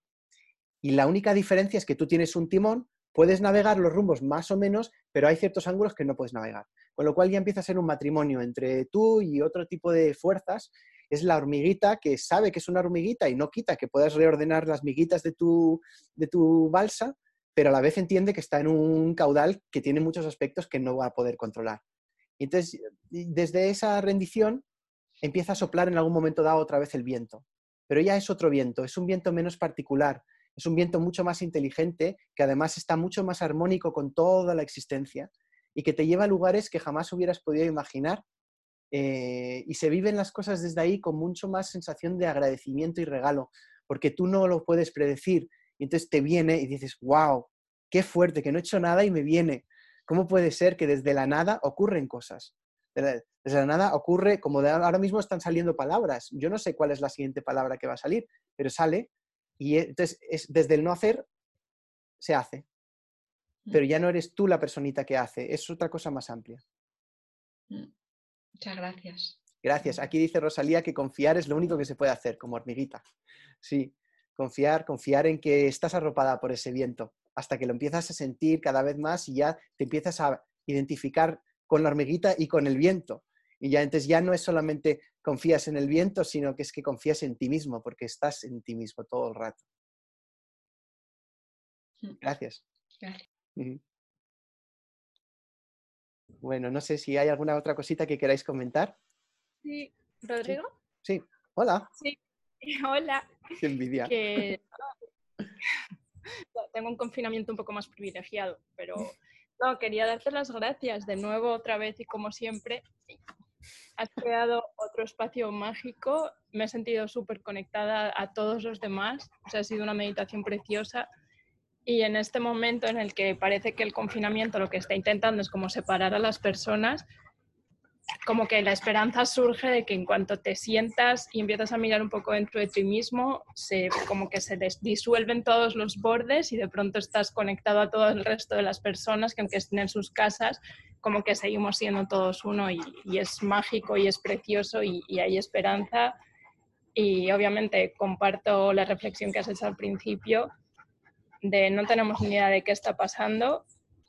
Y la única diferencia es que tú tienes un timón, puedes navegar los rumbos más o menos, pero hay ciertos ángulos que no puedes navegar. Con lo cual ya empieza a ser un matrimonio entre tú y otro tipo de fuerzas. Es la hormiguita que sabe que es una hormiguita y no quita que puedas reordenar las miguitas de tu, de tu balsa, pero a la vez entiende que está en un caudal que tiene muchos aspectos que no va a poder controlar. Y entonces, desde esa rendición, empieza a soplar en algún momento dado otra vez el viento. Pero ya es otro viento, es un viento menos particular, es un viento mucho más inteligente, que además está mucho más armónico con toda la existencia y que te lleva a lugares que jamás hubieras podido imaginar. Eh, y se viven las cosas desde ahí con mucho más sensación de agradecimiento y regalo, porque tú no lo puedes predecir, y entonces te viene y dices, wow, qué fuerte, que no he hecho nada y me viene. ¿Cómo puede ser que desde la nada ocurren cosas? Desde la, nada ocurre, como de ahora mismo están saliendo palabras. Yo no sé cuál es la siguiente palabra que va a salir, pero sale y e, entonces es, desde el no hacer se hace. Mm. Pero ya no eres tú la personita que hace, es otra cosa más amplia. Muchas gracias. Gracias. Aquí dice Rosalía que confiar es lo único que se puede hacer, como hormiguita. Sí, confiar, confiar en que estás arropada por ese viento, hasta que lo empiezas a sentir cada vez más y ya te empiezas a identificar con la hormiguita y con el viento. Y ya entonces ya no es solamente confías en el viento, sino que es que confías en ti mismo, porque estás en ti mismo todo el rato. Mm. Gracias. Gracias. Bueno, no sé si hay alguna otra cosita que queráis comentar. Sí, Rodrigo. Sí, hola. Sí, hola. Qué envidia. Tengo un confinamiento un poco más privilegiado, pero no, quería darte las gracias de nuevo otra vez y como siempre. Has creado otro espacio mágico, me he sentido súper conectada a todos los demás, o sea, ha sido una meditación preciosa y en este momento en el que parece que el confinamiento lo que está intentando es como separar a las personas, como que la esperanza surge de que en cuanto te sientas y empiezas a mirar un poco dentro de ti mismo, se, como que se disuelven todos los bordes y de pronto estás conectado a todo el resto de las personas que aunque estén en sus casas, como que seguimos siendo todos uno y, es mágico y es precioso y, y, hay esperanza. Y obviamente comparto la reflexión que has hecho al principio de no tenemos ni idea de qué está pasando,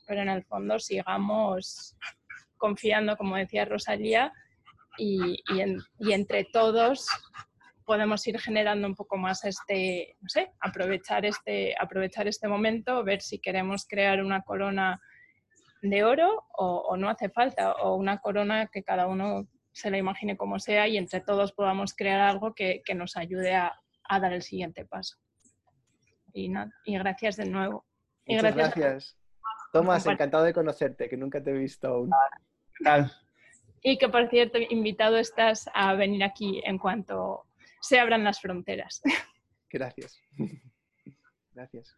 pero en el fondo sigamos confiando, como decía Rosalía, y, entre todos podemos ir generando un poco más este, no sé, aprovechar este, aprovechar este momento, ver si queremos crear una corona de oro o, no hace falta, o una corona que cada uno se la imagine como sea y entre todos podamos crear algo que, nos ayude a, dar el siguiente paso. Y nada, y gracias de nuevo. Muchas gracias. Tomás, encantado de conocerte, que nunca te he visto aún. Y que por cierto, invitado estás a venir aquí en cuanto se abran las fronteras. Gracias. Gracias.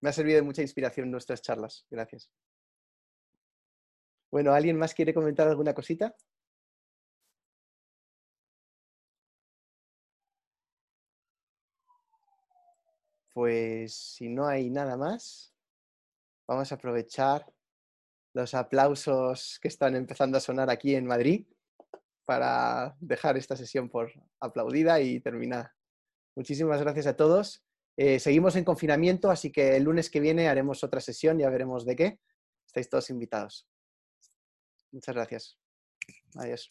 Me ha servido de mucha inspiración nuestras charlas. Gracias. Bueno, ¿alguien más quiere comentar alguna cosita? Pues si no hay nada más, vamos a aprovechar los aplausos que están empezando a sonar aquí en Madrid para dejar esta sesión por aplaudida y terminar. Muchísimas gracias a todos. Eh, seguimos en confinamiento, así que el lunes que viene haremos otra sesión, ya veremos de qué. Estáis todos invitados. Muchas gracias. Adiós.